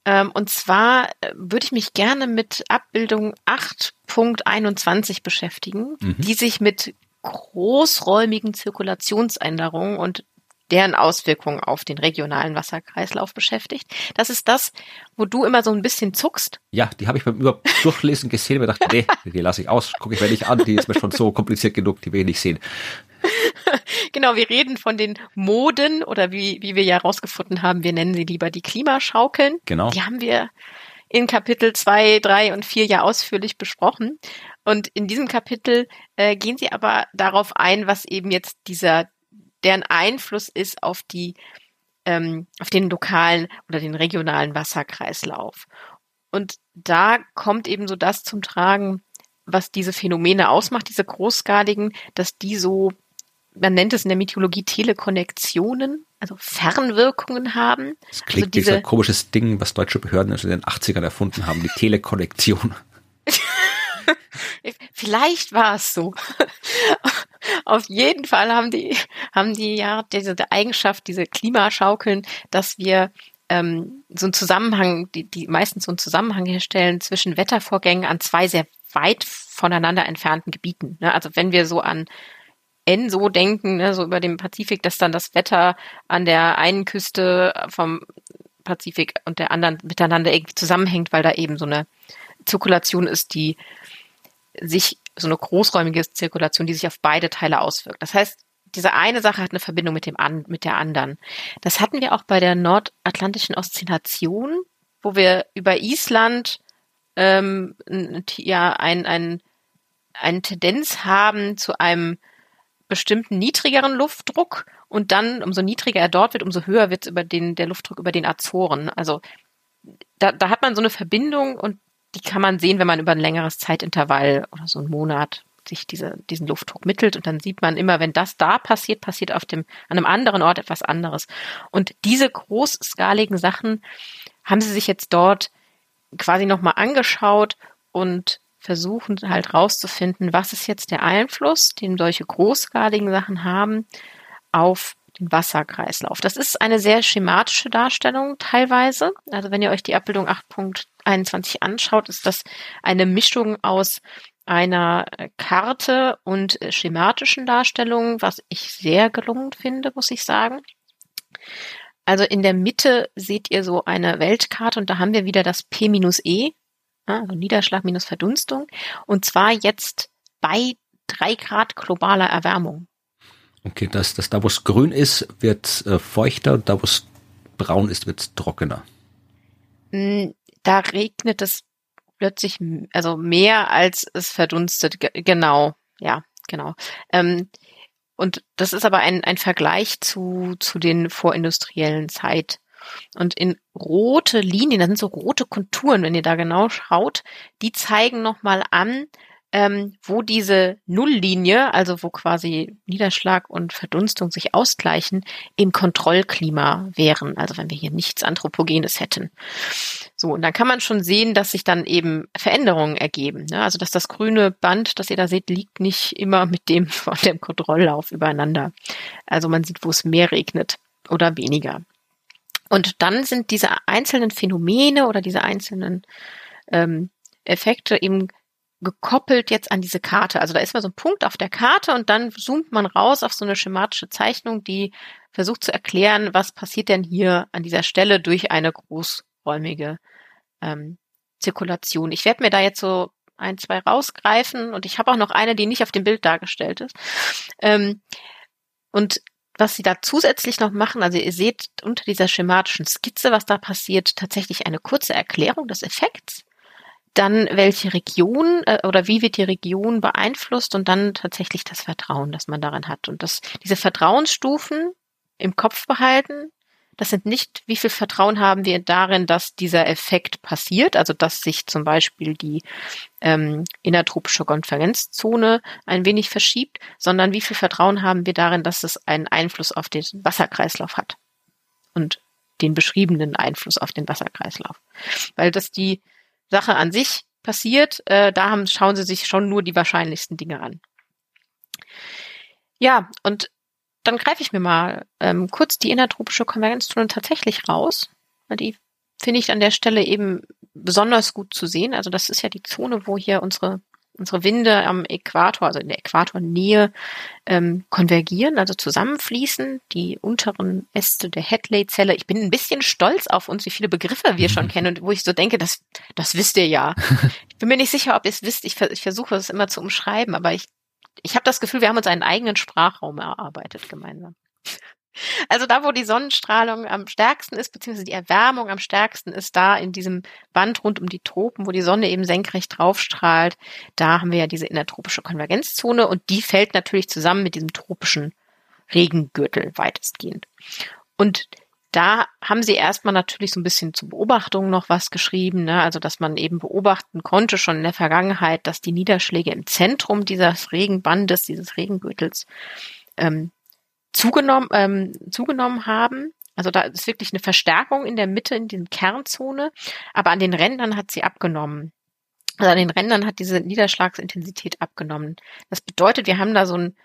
Ähm, und zwar äh, würde ich mich gerne mit Abbildung 8.21 beschäftigen, mhm. die sich mit großräumigen Zirkulationsänderungen und deren Auswirkungen auf den regionalen Wasserkreislauf beschäftigt. Das ist das, wo du immer so ein bisschen zuckst. Ja, die habe ich beim Über Durchlesen gesehen und mir gedacht, nee, die lasse ich aus, gucke ich mir nicht an, die ist mir schon so kompliziert genug, die will ich nicht sehen. genau, wir reden von den Moden oder wie, wie wir ja herausgefunden haben, wir nennen sie lieber die Klimaschaukeln. Genau. Die haben wir in Kapitel 2, 3 und 4 ja ausführlich besprochen. Und in diesem Kapitel äh, gehen sie aber darauf ein, was eben jetzt dieser deren Einfluss ist auf die, ähm, auf den lokalen oder den regionalen Wasserkreislauf. Und da kommt eben so das zum Tragen, was diese Phänomene ausmacht, diese großskaligen, dass die so, man nennt es in der Mythologie Telekonnektionen, also Fernwirkungen haben. Das klingt also diese, wie so ein komisches Ding, was deutsche Behörden in den 80ern erfunden haben, die Telekonnektion. Vielleicht war es so. Auf jeden Fall haben die, haben die ja diese Eigenschaft, diese Klimaschaukeln, dass wir ähm, so einen Zusammenhang, die, die meistens so einen Zusammenhang herstellen zwischen Wettervorgängen an zwei sehr weit voneinander entfernten Gebieten. Ne? Also wenn wir so an N so denken, ne, so über dem Pazifik, dass dann das Wetter an der einen Küste vom Pazifik und der anderen miteinander irgendwie zusammenhängt, weil da eben so eine Zirkulation ist, die sich, so eine großräumige Zirkulation, die sich auf beide Teile auswirkt. Das heißt, diese eine Sache hat eine Verbindung mit dem an, mit der anderen. Das hatten wir auch bei der nordatlantischen Oszillation, wo wir über Island ähm, ja ein, ein, eine Tendenz haben zu einem bestimmten niedrigeren Luftdruck und dann, umso niedriger er dort wird, umso höher wird über den, der Luftdruck über den Azoren. Also da, da hat man so eine Verbindung und die kann man sehen, wenn man über ein längeres Zeitintervall oder so einen Monat sich diese, diesen Luftdruck mittelt und dann sieht man immer, wenn das da passiert, passiert auf dem, an einem anderen Ort etwas anderes. Und diese großskaligen Sachen haben sie sich jetzt dort quasi nochmal angeschaut und versuchen halt rauszufinden, was ist jetzt der Einfluss, den solche großskaligen Sachen haben auf den Wasserkreislauf. Das ist eine sehr schematische Darstellung teilweise. Also wenn ihr euch die Abbildung 8.21 anschaut, ist das eine Mischung aus einer Karte und schematischen Darstellungen, was ich sehr gelungen finde, muss ich sagen. Also in der Mitte seht ihr so eine Weltkarte und da haben wir wieder das P-E, also Niederschlag minus Verdunstung, und zwar jetzt bei drei Grad globaler Erwärmung. Okay, das, das da wo es grün ist, wird äh, feuchter, da wo es braun ist, wird es trockener. Mm, da regnet es plötzlich, also mehr als es verdunstet. G genau, ja, genau. Ähm, und das ist aber ein, ein Vergleich zu, zu den vorindustriellen Zeit. Und in rote Linien, das sind so rote Konturen, wenn ihr da genau schaut, die zeigen nochmal an, ähm, wo diese Nulllinie, also wo quasi Niederschlag und Verdunstung sich ausgleichen, im Kontrollklima wären. Also wenn wir hier nichts Anthropogenes hätten. So, und dann kann man schon sehen, dass sich dann eben Veränderungen ergeben. Ne? Also dass das grüne Band, das ihr da seht, liegt nicht immer mit dem von dem Kontrolllauf übereinander. Also man sieht, wo es mehr regnet oder weniger. Und dann sind diese einzelnen Phänomene oder diese einzelnen ähm, Effekte eben gekoppelt jetzt an diese Karte. Also da ist mal so ein Punkt auf der Karte und dann zoomt man raus auf so eine schematische Zeichnung, die versucht zu erklären, was passiert denn hier an dieser Stelle durch eine großräumige ähm, Zirkulation. Ich werde mir da jetzt so ein, zwei rausgreifen und ich habe auch noch eine, die nicht auf dem Bild dargestellt ist. Ähm, und was sie da zusätzlich noch machen, also ihr seht unter dieser schematischen Skizze, was da passiert, tatsächlich eine kurze Erklärung des Effekts dann welche Region äh, oder wie wird die Region beeinflusst und dann tatsächlich das Vertrauen, das man darin hat. Und das, diese Vertrauensstufen im Kopf behalten, das sind nicht, wie viel Vertrauen haben wir darin, dass dieser Effekt passiert, also dass sich zum Beispiel die ähm, innertropische Konferenzzone ein wenig verschiebt, sondern wie viel Vertrauen haben wir darin, dass es einen Einfluss auf den Wasserkreislauf hat und den beschriebenen Einfluss auf den Wasserkreislauf. Weil das die Sache an sich passiert, äh, da haben, schauen sie sich schon nur die wahrscheinlichsten Dinge an. Ja, und dann greife ich mir mal ähm, kurz die innertropische Konvergenzzone tatsächlich raus. Die finde ich an der Stelle eben besonders gut zu sehen. Also das ist ja die Zone, wo hier unsere unsere Winde am Äquator, also in der Äquatornähe, ähm, konvergieren, also zusammenfließen. Die unteren Äste der Hadley-Zelle. Ich bin ein bisschen stolz auf uns, wie viele Begriffe wir schon kennen und wo ich so denke, das, das wisst ihr ja. Ich bin mir nicht sicher, ob ihr es wisst. Ich, ich versuche es immer zu umschreiben, aber ich, ich habe das Gefühl, wir haben uns einen eigenen Sprachraum erarbeitet gemeinsam. Also da, wo die Sonnenstrahlung am stärksten ist, beziehungsweise die Erwärmung am stärksten ist, da in diesem Band rund um die Tropen, wo die Sonne eben senkrecht draufstrahlt, da haben wir ja diese innertropische Konvergenzzone und die fällt natürlich zusammen mit diesem tropischen Regengürtel weitestgehend. Und da haben sie erstmal natürlich so ein bisschen zur Beobachtung noch was geschrieben, ne? also dass man eben beobachten konnte schon in der Vergangenheit, dass die Niederschläge im Zentrum dieses Regenbandes, dieses Regengürtels ähm, zugenommen, ähm, zugenommen haben. Also da ist wirklich eine Verstärkung in der Mitte, in den Kernzone, aber an den Rändern hat sie abgenommen. Also an den Rändern hat diese Niederschlagsintensität abgenommen. Das bedeutet, wir haben da so einen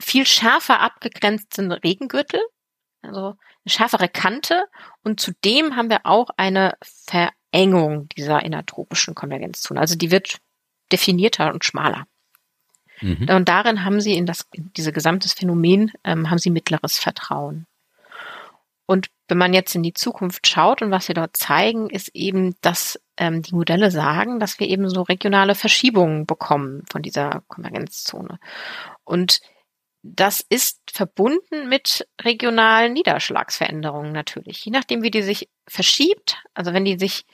viel schärfer abgegrenzten Regengürtel, also eine schärfere Kante und zudem haben wir auch eine Verengung dieser innertropischen Konvergenzzone. Also die wird definierter und schmaler. Mhm. Und darin haben sie in das, in diese gesamtes Phänomen, ähm, haben sie mittleres Vertrauen. Und wenn man jetzt in die Zukunft schaut und was wir dort zeigen, ist eben, dass ähm, die Modelle sagen, dass wir eben so regionale Verschiebungen bekommen von dieser Konvergenzzone. Und das ist verbunden mit regionalen Niederschlagsveränderungen natürlich. Je nachdem, wie die sich verschiebt, also wenn die sich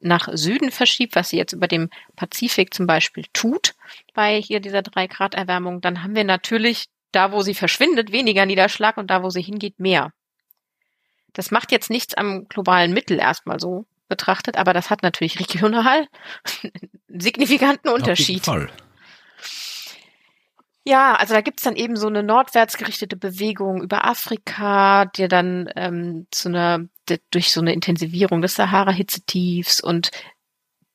nach Süden verschiebt, was sie jetzt über dem Pazifik zum Beispiel tut, bei hier dieser drei Grad Erwärmung, dann haben wir natürlich da, wo sie verschwindet, weniger Niederschlag und da, wo sie hingeht, mehr. Das macht jetzt nichts am globalen Mittel erstmal so betrachtet, aber das hat natürlich regional einen signifikanten Unterschied. Auf jeden Fall. Ja, also da gibt's dann eben so eine nordwärts gerichtete Bewegung über Afrika, die dann ähm, zu einer durch so eine Intensivierung des Sahara-Hitzetiefs und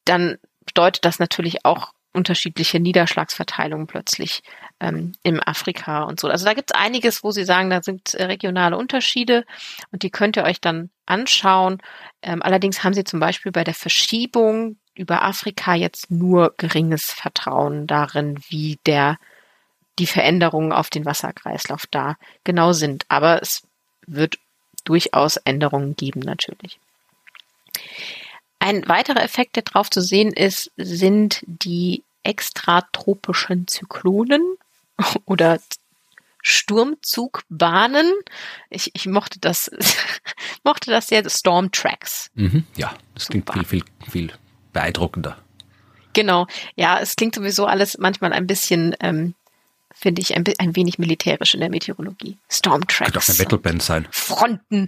dann bedeutet das natürlich auch unterschiedliche Niederschlagsverteilungen plötzlich ähm, im Afrika und so. Also da gibt's einiges, wo Sie sagen, da sind äh, regionale Unterschiede und die könnt ihr euch dann anschauen. Ähm, allerdings haben Sie zum Beispiel bei der Verschiebung über Afrika jetzt nur geringes Vertrauen darin, wie der die Veränderungen auf den Wasserkreislauf da genau sind. Aber es wird durchaus Änderungen geben natürlich. Ein weiterer Effekt, der drauf zu sehen ist, sind die extratropischen Zyklonen oder Sturmzugbahnen. Ich, ich mochte das, mochte das sehr, Storm Tracks. Mhm, ja, das klingt viel, viel, viel beeindruckender. Genau, ja, es klingt sowieso alles manchmal ein bisschen ähm, finde ich ein, ein wenig militärisch in der Meteorologie. Stormtracks. Könnte auch eine Metalband sein. Fronten.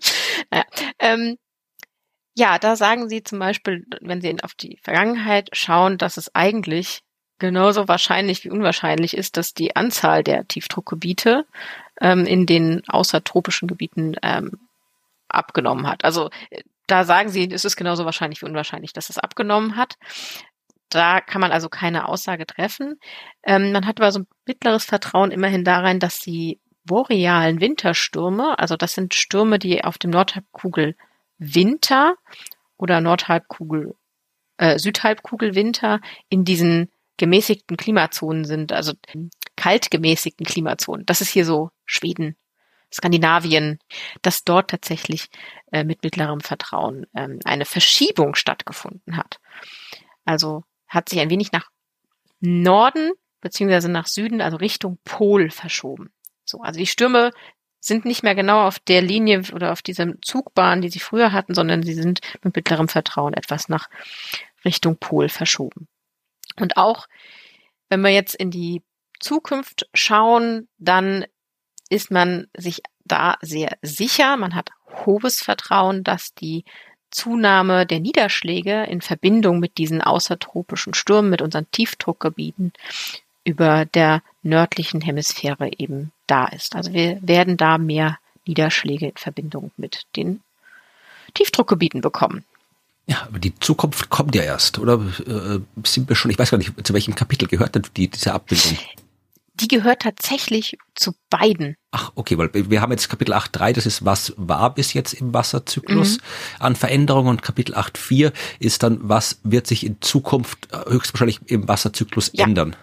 naja, ähm, ja, da sagen sie zum Beispiel, wenn sie auf die Vergangenheit schauen, dass es eigentlich genauso wahrscheinlich wie unwahrscheinlich ist, dass die Anzahl der Tiefdruckgebiete ähm, in den außertropischen Gebieten ähm, abgenommen hat. Also äh, da sagen sie, es ist genauso wahrscheinlich wie unwahrscheinlich, dass es abgenommen hat. Da kann man also keine Aussage treffen. Ähm, man hat aber so ein mittleres Vertrauen immerhin darin, dass die borealen Winterstürme, also das sind Stürme, die auf dem Nordhalbkugel Winter oder Nordhalbkugel, äh, Südhalbkugel Winter in diesen gemäßigten Klimazonen sind, also kalt gemäßigten Klimazonen. Das ist hier so Schweden, Skandinavien, dass dort tatsächlich äh, mit mittlerem Vertrauen ähm, eine Verschiebung stattgefunden hat. Also hat sich ein wenig nach Norden beziehungsweise nach Süden, also Richtung Pol verschoben. So, also die Stürme sind nicht mehr genau auf der Linie oder auf dieser Zugbahn, die sie früher hatten, sondern sie sind mit mittlerem Vertrauen etwas nach Richtung Pol verschoben. Und auch wenn wir jetzt in die Zukunft schauen, dann ist man sich da sehr sicher. Man hat hohes Vertrauen, dass die Zunahme der Niederschläge in Verbindung mit diesen außertropischen Stürmen, mit unseren Tiefdruckgebieten über der nördlichen Hemisphäre eben da ist. Also wir werden da mehr Niederschläge in Verbindung mit den Tiefdruckgebieten bekommen. Ja, aber die Zukunft kommt ja erst, oder äh, sind wir schon, ich weiß gar nicht, zu welchem Kapitel gehört denn die, diese Abbildung? Die gehört tatsächlich zu beiden. Ach, okay, weil wir haben jetzt Kapitel 8.3, das ist, was war bis jetzt im Wasserzyklus mhm. an Veränderungen und Kapitel 8.4 ist dann, was wird sich in Zukunft äh, höchstwahrscheinlich im Wasserzyklus ja. ändern.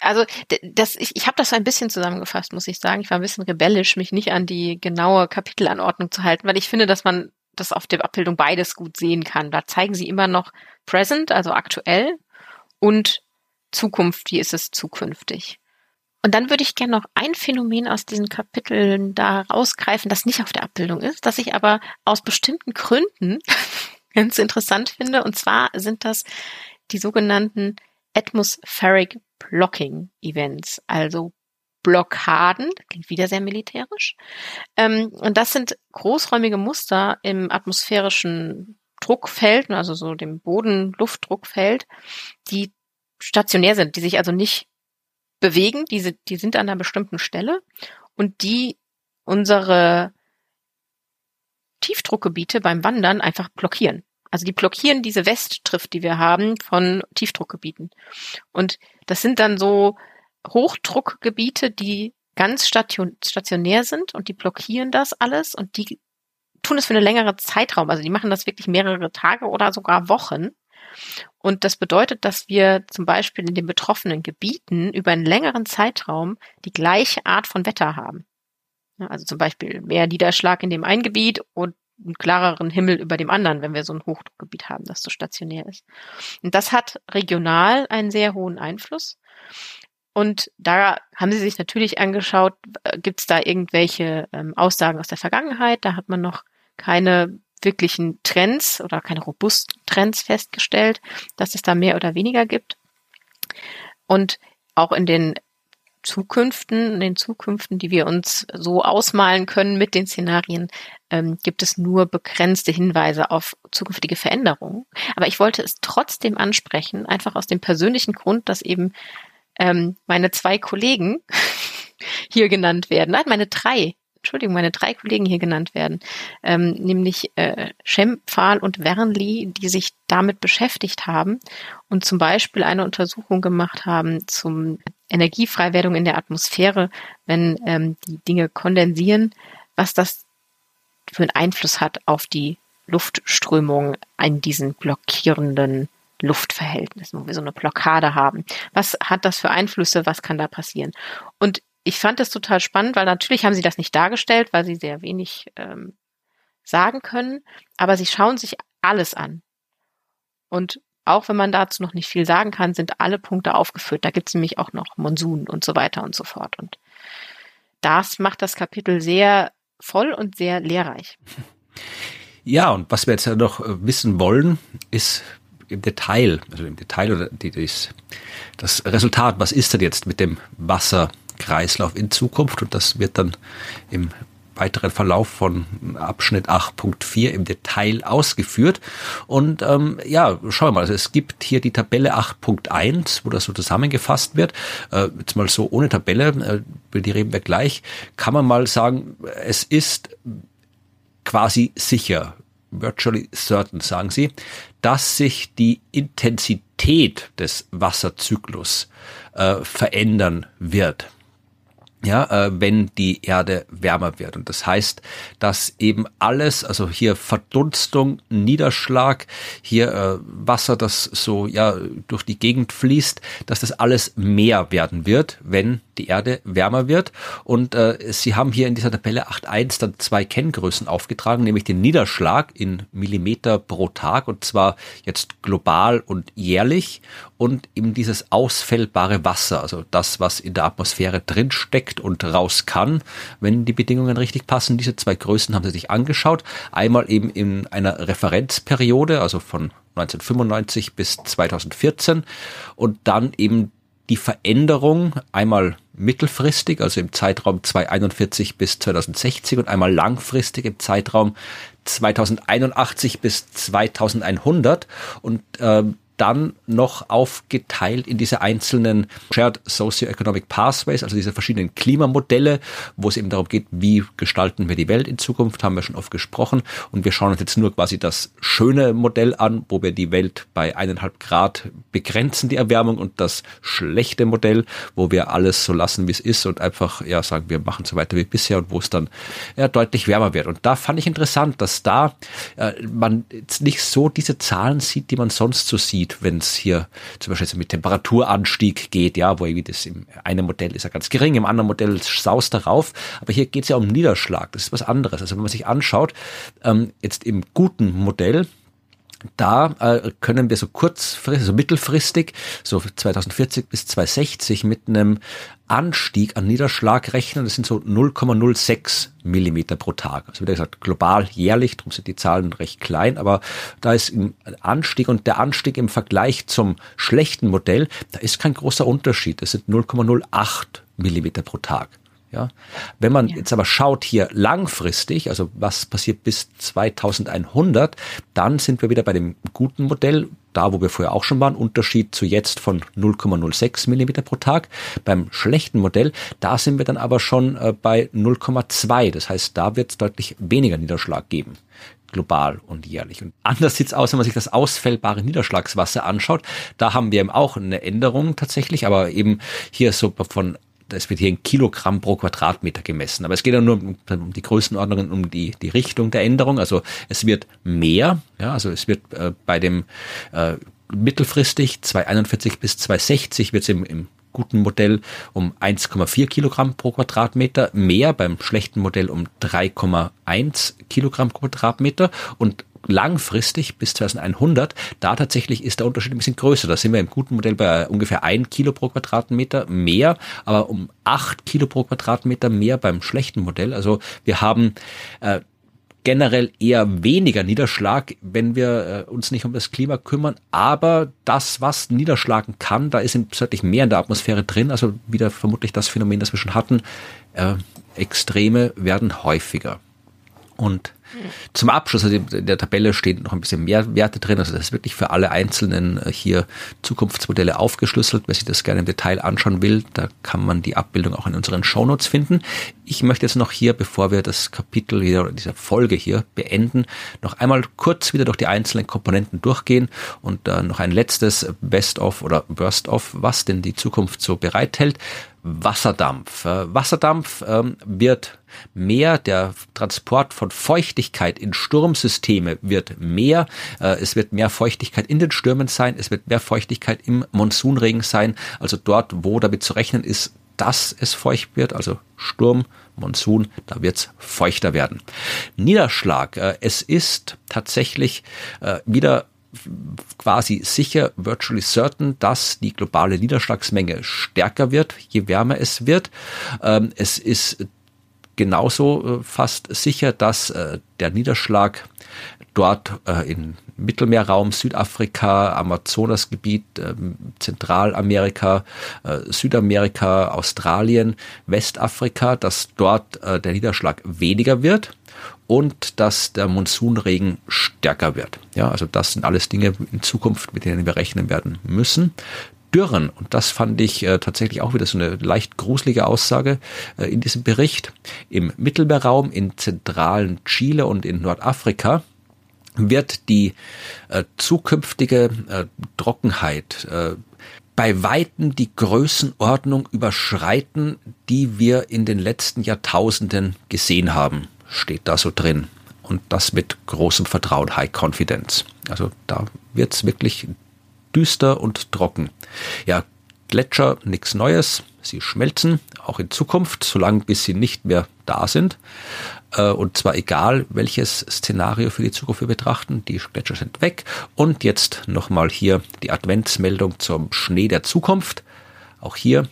Also das, ich, ich habe das ein bisschen zusammengefasst, muss ich sagen. Ich war ein bisschen rebellisch, mich nicht an die genaue Kapitelanordnung zu halten, weil ich finde, dass man das auf der Abbildung beides gut sehen kann. Da zeigen sie immer noch present, also aktuell, und Zukunft, wie ist es zukünftig. Und dann würde ich gerne noch ein Phänomen aus diesen Kapiteln da rausgreifen, das nicht auf der Abbildung ist, das ich aber aus bestimmten Gründen ganz interessant finde. Und zwar sind das die sogenannten Atmospheric Blocking Events, also Blockaden, klingt wieder sehr militärisch. Ähm, und das sind großräumige Muster im atmosphärischen Druckfeld, also so dem Boden-Luftdruckfeld, die stationär sind, die sich also nicht bewegen, die, die sind an einer bestimmten Stelle und die unsere Tiefdruckgebiete beim Wandern einfach blockieren. Also die blockieren diese Westtrift, die wir haben von Tiefdruckgebieten. Und das sind dann so Hochdruckgebiete, die ganz station stationär sind und die blockieren das alles und die tun es für eine längere Zeitraum. Also die machen das wirklich mehrere Tage oder sogar Wochen. Und das bedeutet, dass wir zum Beispiel in den betroffenen Gebieten über einen längeren Zeitraum die gleiche Art von Wetter haben. Also zum Beispiel mehr Niederschlag in dem einen Gebiet und einen klareren Himmel über dem anderen, wenn wir so ein Hochdruckgebiet haben, das so stationär ist. Und das hat regional einen sehr hohen Einfluss. Und da haben sie sich natürlich angeschaut, äh, gibt es da irgendwelche ähm, Aussagen aus der Vergangenheit? Da hat man noch keine wirklichen Trends oder keine robusten Trends festgestellt, dass es da mehr oder weniger gibt. Und auch in den Zukünften, in den Zukünften, die wir uns so ausmalen können mit den Szenarien, ähm, gibt es nur begrenzte Hinweise auf zukünftige Veränderungen. Aber ich wollte es trotzdem ansprechen, einfach aus dem persönlichen Grund, dass eben ähm, meine zwei Kollegen hier genannt werden. Nein, meine drei Entschuldigung, meine drei Kollegen hier genannt werden, ähm, nämlich äh, Schem, Pfahl und Wernli, die sich damit beschäftigt haben und zum Beispiel eine Untersuchung gemacht haben zum Energiefreiwerdung in der Atmosphäre, wenn ähm, die Dinge kondensieren, was das für einen Einfluss hat auf die Luftströmung in diesen blockierenden Luftverhältnissen, wo wir so eine Blockade haben. Was hat das für Einflüsse? Was kann da passieren? Und ich fand das total spannend, weil natürlich haben sie das nicht dargestellt, weil sie sehr wenig ähm, sagen können, aber sie schauen sich alles an. Und auch wenn man dazu noch nicht viel sagen kann, sind alle Punkte aufgeführt. Da gibt es nämlich auch noch Monsun und so weiter und so fort. Und das macht das Kapitel sehr voll und sehr lehrreich. Ja, und was wir jetzt noch äh, wissen wollen, ist im Detail, also im Detail oder die, das, das Resultat, was ist denn jetzt mit dem Wasser Kreislauf in Zukunft und das wird dann im weiteren Verlauf von Abschnitt 8.4 im Detail ausgeführt. Und ähm, ja, schauen wir mal, also es gibt hier die Tabelle 8.1, wo das so zusammengefasst wird. Äh, jetzt mal so ohne Tabelle, äh, die reden wir gleich, kann man mal sagen, es ist quasi sicher, virtually certain, sagen sie, dass sich die Intensität des Wasserzyklus äh, verändern wird ja, äh, wenn die Erde wärmer wird. Und das heißt, dass eben alles, also hier Verdunstung, Niederschlag, hier äh, Wasser, das so ja durch die Gegend fließt, dass das alles mehr werden wird, wenn die Erde wärmer wird. Und äh, Sie haben hier in dieser Tabelle 8.1 dann zwei Kenngrößen aufgetragen, nämlich den Niederschlag in Millimeter pro Tag und zwar jetzt global und jährlich und eben dieses ausfällbare Wasser, also das, was in der Atmosphäre drinsteckt und raus kann, wenn die Bedingungen richtig passen. Diese zwei Größen haben Sie sich angeschaut. Einmal eben in einer Referenzperiode, also von 1995 bis 2014 und dann eben die Veränderung einmal mittelfristig, also im Zeitraum 2041 bis 2060 und einmal langfristig im Zeitraum 2081 bis 2100 und äh, dann noch aufgeteilt in diese einzelnen Shared Socioeconomic Pathways, also diese verschiedenen Klimamodelle, wo es eben darum geht, wie gestalten wir die Welt in Zukunft, haben wir schon oft gesprochen. Und wir schauen uns jetzt nur quasi das schöne Modell an, wo wir die Welt bei eineinhalb Grad begrenzen, die Erwärmung, und das schlechte Modell, wo wir alles so lassen, wie es ist und einfach, ja, sagen, wir machen so weiter wie bisher und wo es dann ja, deutlich wärmer wird. Und da fand ich interessant, dass da äh, man jetzt nicht so diese Zahlen sieht, die man sonst so sieht sieht, wenn es hier zum Beispiel mit Temperaturanstieg geht, ja, wo irgendwie das im einen Modell ist ja ganz gering, im anderen Modell saust darauf, aber hier geht es ja um Niederschlag, das ist was anderes. Also wenn man sich anschaut, ähm, jetzt im guten Modell, da äh, können wir so kurzfristig, so mittelfristig, so 2040 bis 2060 mit einem Anstieg an Niederschlag rechnen. Das sind so 0,06 Millimeter pro Tag. Also wie gesagt, global jährlich, darum sind die Zahlen recht klein, aber da ist ein Anstieg und der Anstieg im Vergleich zum schlechten Modell, da ist kein großer Unterschied. Das sind 0,08 Millimeter pro Tag. Ja, wenn man ja. jetzt aber schaut hier langfristig, also was passiert bis 2100, dann sind wir wieder bei dem guten Modell, da wo wir vorher auch schon waren, Unterschied zu jetzt von 0,06 Millimeter pro Tag. Beim schlechten Modell, da sind wir dann aber schon äh, bei 0,2. Das heißt, da wird es deutlich weniger Niederschlag geben global und jährlich. Und anders sieht's aus, wenn man sich das ausfällbare Niederschlagswasser anschaut. Da haben wir eben auch eine Änderung tatsächlich, aber eben hier so von es wird hier in Kilogramm pro Quadratmeter gemessen. Aber es geht ja nur um, um die Größenordnungen, um die, die Richtung der Änderung. Also es wird mehr, ja, also es wird äh, bei dem äh, mittelfristig 241 bis 260 wird es im, im guten Modell um 1,4 Kilogramm pro Quadratmeter, mehr beim schlechten Modell um 3,1 Kilogramm pro Quadratmeter und langfristig bis 2100, da tatsächlich ist der Unterschied ein bisschen größer. Da sind wir im guten Modell bei ungefähr 1 Kilo pro Quadratmeter mehr, aber um 8 Kilo pro Quadratmeter mehr beim schlechten Modell. Also wir haben äh, generell eher weniger Niederschlag, wenn wir äh, uns nicht um das Klima kümmern. Aber das, was niederschlagen kann, da ist deutlich mehr in der Atmosphäre drin. Also wieder vermutlich das Phänomen, das wir schon hatten. Äh, Extreme werden häufiger. Und zum Abschluss, also in der Tabelle stehen noch ein bisschen mehr Werte drin. Also das ist wirklich für alle einzelnen äh, hier Zukunftsmodelle aufgeschlüsselt. Wer sich das gerne im Detail anschauen will, da kann man die Abbildung auch in unseren Shownotes finden. Ich möchte jetzt noch hier, bevor wir das Kapitel wieder oder diese Folge hier beenden, noch einmal kurz wieder durch die einzelnen Komponenten durchgehen und äh, noch ein letztes Best-of oder Worst-of, was denn die Zukunft so bereithält. Wasserdampf. Äh, Wasserdampf ähm, wird mehr, der Transport von Feuchtigkeit in Sturmsysteme wird mehr, äh, es wird mehr Feuchtigkeit in den Stürmen sein, es wird mehr Feuchtigkeit im Monsunregen sein, also dort, wo damit zu rechnen ist, dass es feucht wird, also Sturm, Monsun, da wird es feuchter werden. Niederschlag, äh, es ist tatsächlich äh, wieder quasi sicher, virtually certain, dass die globale Niederschlagsmenge stärker wird, je wärmer es wird. Ähm, es ist genauso äh, fast sicher, dass äh, der Niederschlag dort äh, im Mittelmeerraum, Südafrika, Amazonasgebiet, Zentralamerika, Südamerika, Australien, Westafrika, dass dort der Niederschlag weniger wird und dass der Monsunregen stärker wird. Ja, also das sind alles Dinge in Zukunft, mit denen wir rechnen werden müssen. Dürren, und das fand ich äh, tatsächlich auch wieder so eine leicht gruselige Aussage äh, in diesem Bericht, im Mittelmeerraum, in zentralen Chile und in Nordafrika wird die äh, zukünftige äh, Trockenheit äh, bei Weitem die Größenordnung überschreiten, die wir in den letzten Jahrtausenden gesehen haben steht da so drin. Und das mit großem Vertrauen, High Confidence. Also da wird's wirklich düster und trocken. Ja, Gletscher, nichts Neues. Sie schmelzen, auch in Zukunft, solange bis sie nicht mehr da sind. Äh, und zwar egal, welches Szenario für die Zukunft wir betrachten. Die Gletscher sind weg. Und jetzt nochmal hier die Adventsmeldung zum Schnee der Zukunft. Auch hier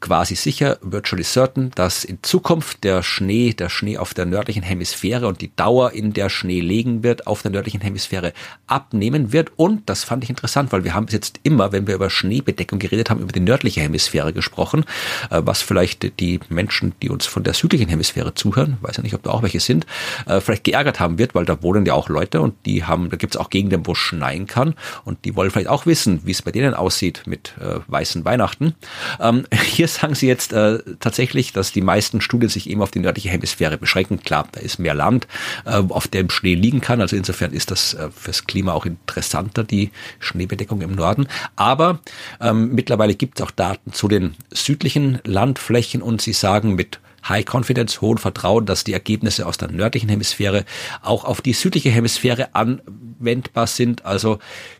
quasi sicher, virtually certain, dass in Zukunft der Schnee, der Schnee auf der nördlichen Hemisphäre und die Dauer, in der Schnee legen wird, auf der nördlichen Hemisphäre abnehmen wird. Und das fand ich interessant, weil wir haben bis jetzt immer, wenn wir über Schneebedeckung geredet haben, über die nördliche Hemisphäre gesprochen, äh, was vielleicht die Menschen, die uns von der südlichen Hemisphäre zuhören, weiß ja nicht, ob da auch welche sind, äh, vielleicht geärgert haben wird, weil da wohnen ja auch Leute und die haben, da gibt es auch Gegenden, wo schneien kann und die wollen vielleicht auch wissen, wie es bei denen aussieht mit äh, weißen Weihnachten. Ähm, hier sagen sie jetzt äh, tatsächlich, dass die meisten Studien sich eben auf die nördliche Hemisphäre beschränken. Klar, da ist mehr Land, äh, auf dem Schnee liegen kann. Also insofern ist das äh, fürs Klima auch interessanter, die Schneebedeckung im Norden. Aber ähm, mittlerweile gibt es auch Daten zu den südlichen Landflächen und sie sagen mit High Confidence, hohen Vertrauen, dass die Ergebnisse aus der nördlichen Hemisphäre auch auf die südliche Hemisphäre anwendbar sind. Also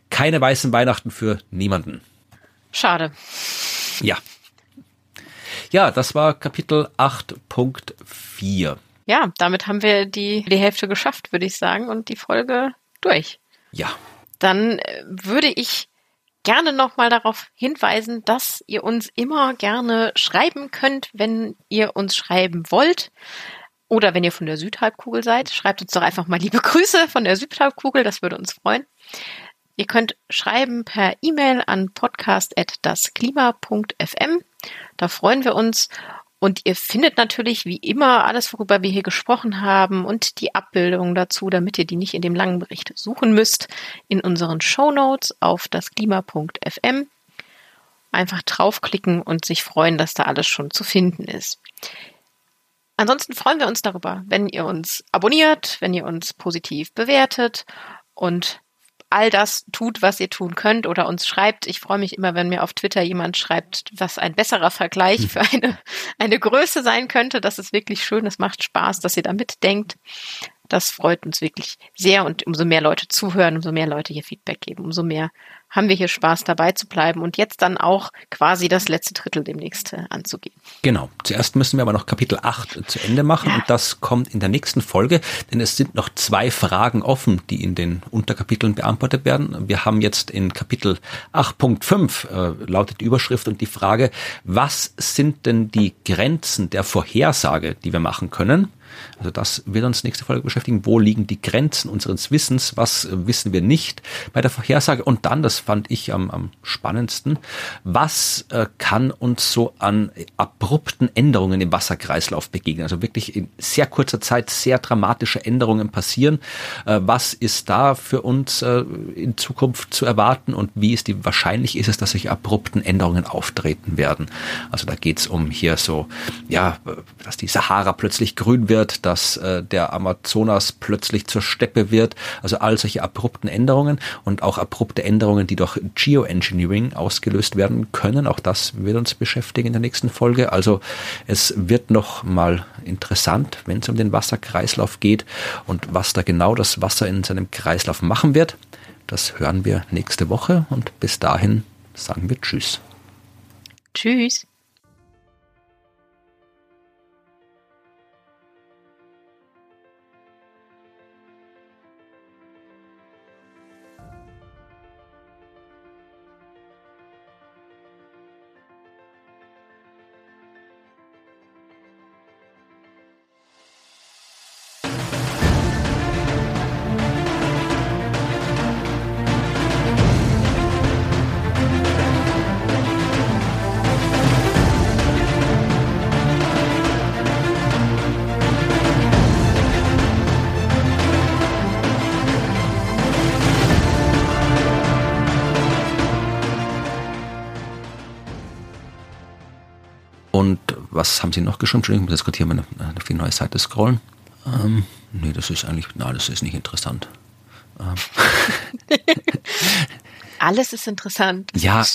keine weißen Weihnachten für niemanden. Schade. Ja, ja, das war Kapitel 8.4. Ja, damit haben wir die, die Hälfte geschafft, würde ich sagen, und die Folge durch. Ja. Dann äh, würde ich gerne nochmal darauf hinweisen, dass ihr uns immer gerne schreiben könnt, wenn ihr uns schreiben wollt. Oder wenn ihr von der Südhalbkugel seid, schreibt uns doch einfach mal liebe Grüße von der Südhalbkugel, das würde uns freuen. Ihr könnt schreiben per E-Mail an podcast.dasklima.fm. Da freuen wir uns. Und ihr findet natürlich wie immer alles, worüber wir hier gesprochen haben und die Abbildungen dazu, damit ihr die nicht in dem langen Bericht suchen müsst, in unseren Show Notes auf dasklima.fm. Einfach draufklicken und sich freuen, dass da alles schon zu finden ist. Ansonsten freuen wir uns darüber, wenn ihr uns abonniert, wenn ihr uns positiv bewertet und all das tut, was ihr tun könnt oder uns schreibt. Ich freue mich immer, wenn mir auf Twitter jemand schreibt, was ein besserer Vergleich hm. für eine, eine Größe sein könnte. Das ist wirklich schön. Es macht Spaß, dass ihr da mitdenkt. Das freut uns wirklich sehr und umso mehr Leute zuhören, umso mehr Leute hier Feedback geben, umso mehr haben wir hier Spaß dabei zu bleiben und jetzt dann auch quasi das letzte Drittel demnächst äh, anzugehen. Genau. Zuerst müssen wir aber noch Kapitel 8 zu Ende machen und das kommt in der nächsten Folge, denn es sind noch zwei Fragen offen, die in den Unterkapiteln beantwortet werden. Wir haben jetzt in Kapitel 8.5 äh, lautet die Überschrift und die Frage, was sind denn die Grenzen der Vorhersage, die wir machen können? Also das wird uns nächste Folge beschäftigen. Wo liegen die Grenzen unseres Wissens? Was wissen wir nicht bei der Vorhersage? Und dann, das fand ich am, am spannendsten, was äh, kann uns so an abrupten Änderungen im Wasserkreislauf begegnen? Also wirklich in sehr kurzer Zeit sehr dramatische Änderungen passieren. Äh, was ist da für uns äh, in Zukunft zu erwarten und wie ist die wahrscheinlich ist es, dass sich abrupten Änderungen auftreten werden? Also da geht es um hier so, ja, dass die Sahara plötzlich grün wird, wird, dass äh, der Amazonas plötzlich zur Steppe wird. Also all solche abrupten Änderungen und auch abrupte Änderungen, die durch Geoengineering ausgelöst werden können. Auch das wird uns beschäftigen in der nächsten Folge. Also es wird noch mal interessant, wenn es um den Wasserkreislauf geht und was da genau das Wasser in seinem Kreislauf machen wird. Das hören wir nächste Woche und bis dahin sagen wir Tschüss. Tschüss. Was haben Sie noch geschrieben? Entschuldigung, ich muss jetzt gerade hier mal auf die neue Seite scrollen. Ähm, nee, das ist eigentlich, na, das ist nicht interessant. Ähm. Alles ist interessant. Ja.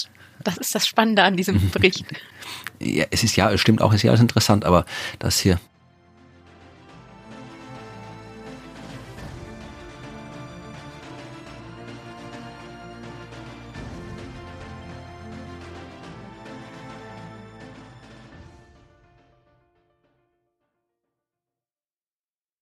Das ist das Spannende an diesem Bericht. Ja, es ist ja, es stimmt auch, es ist ja alles interessant, aber das hier,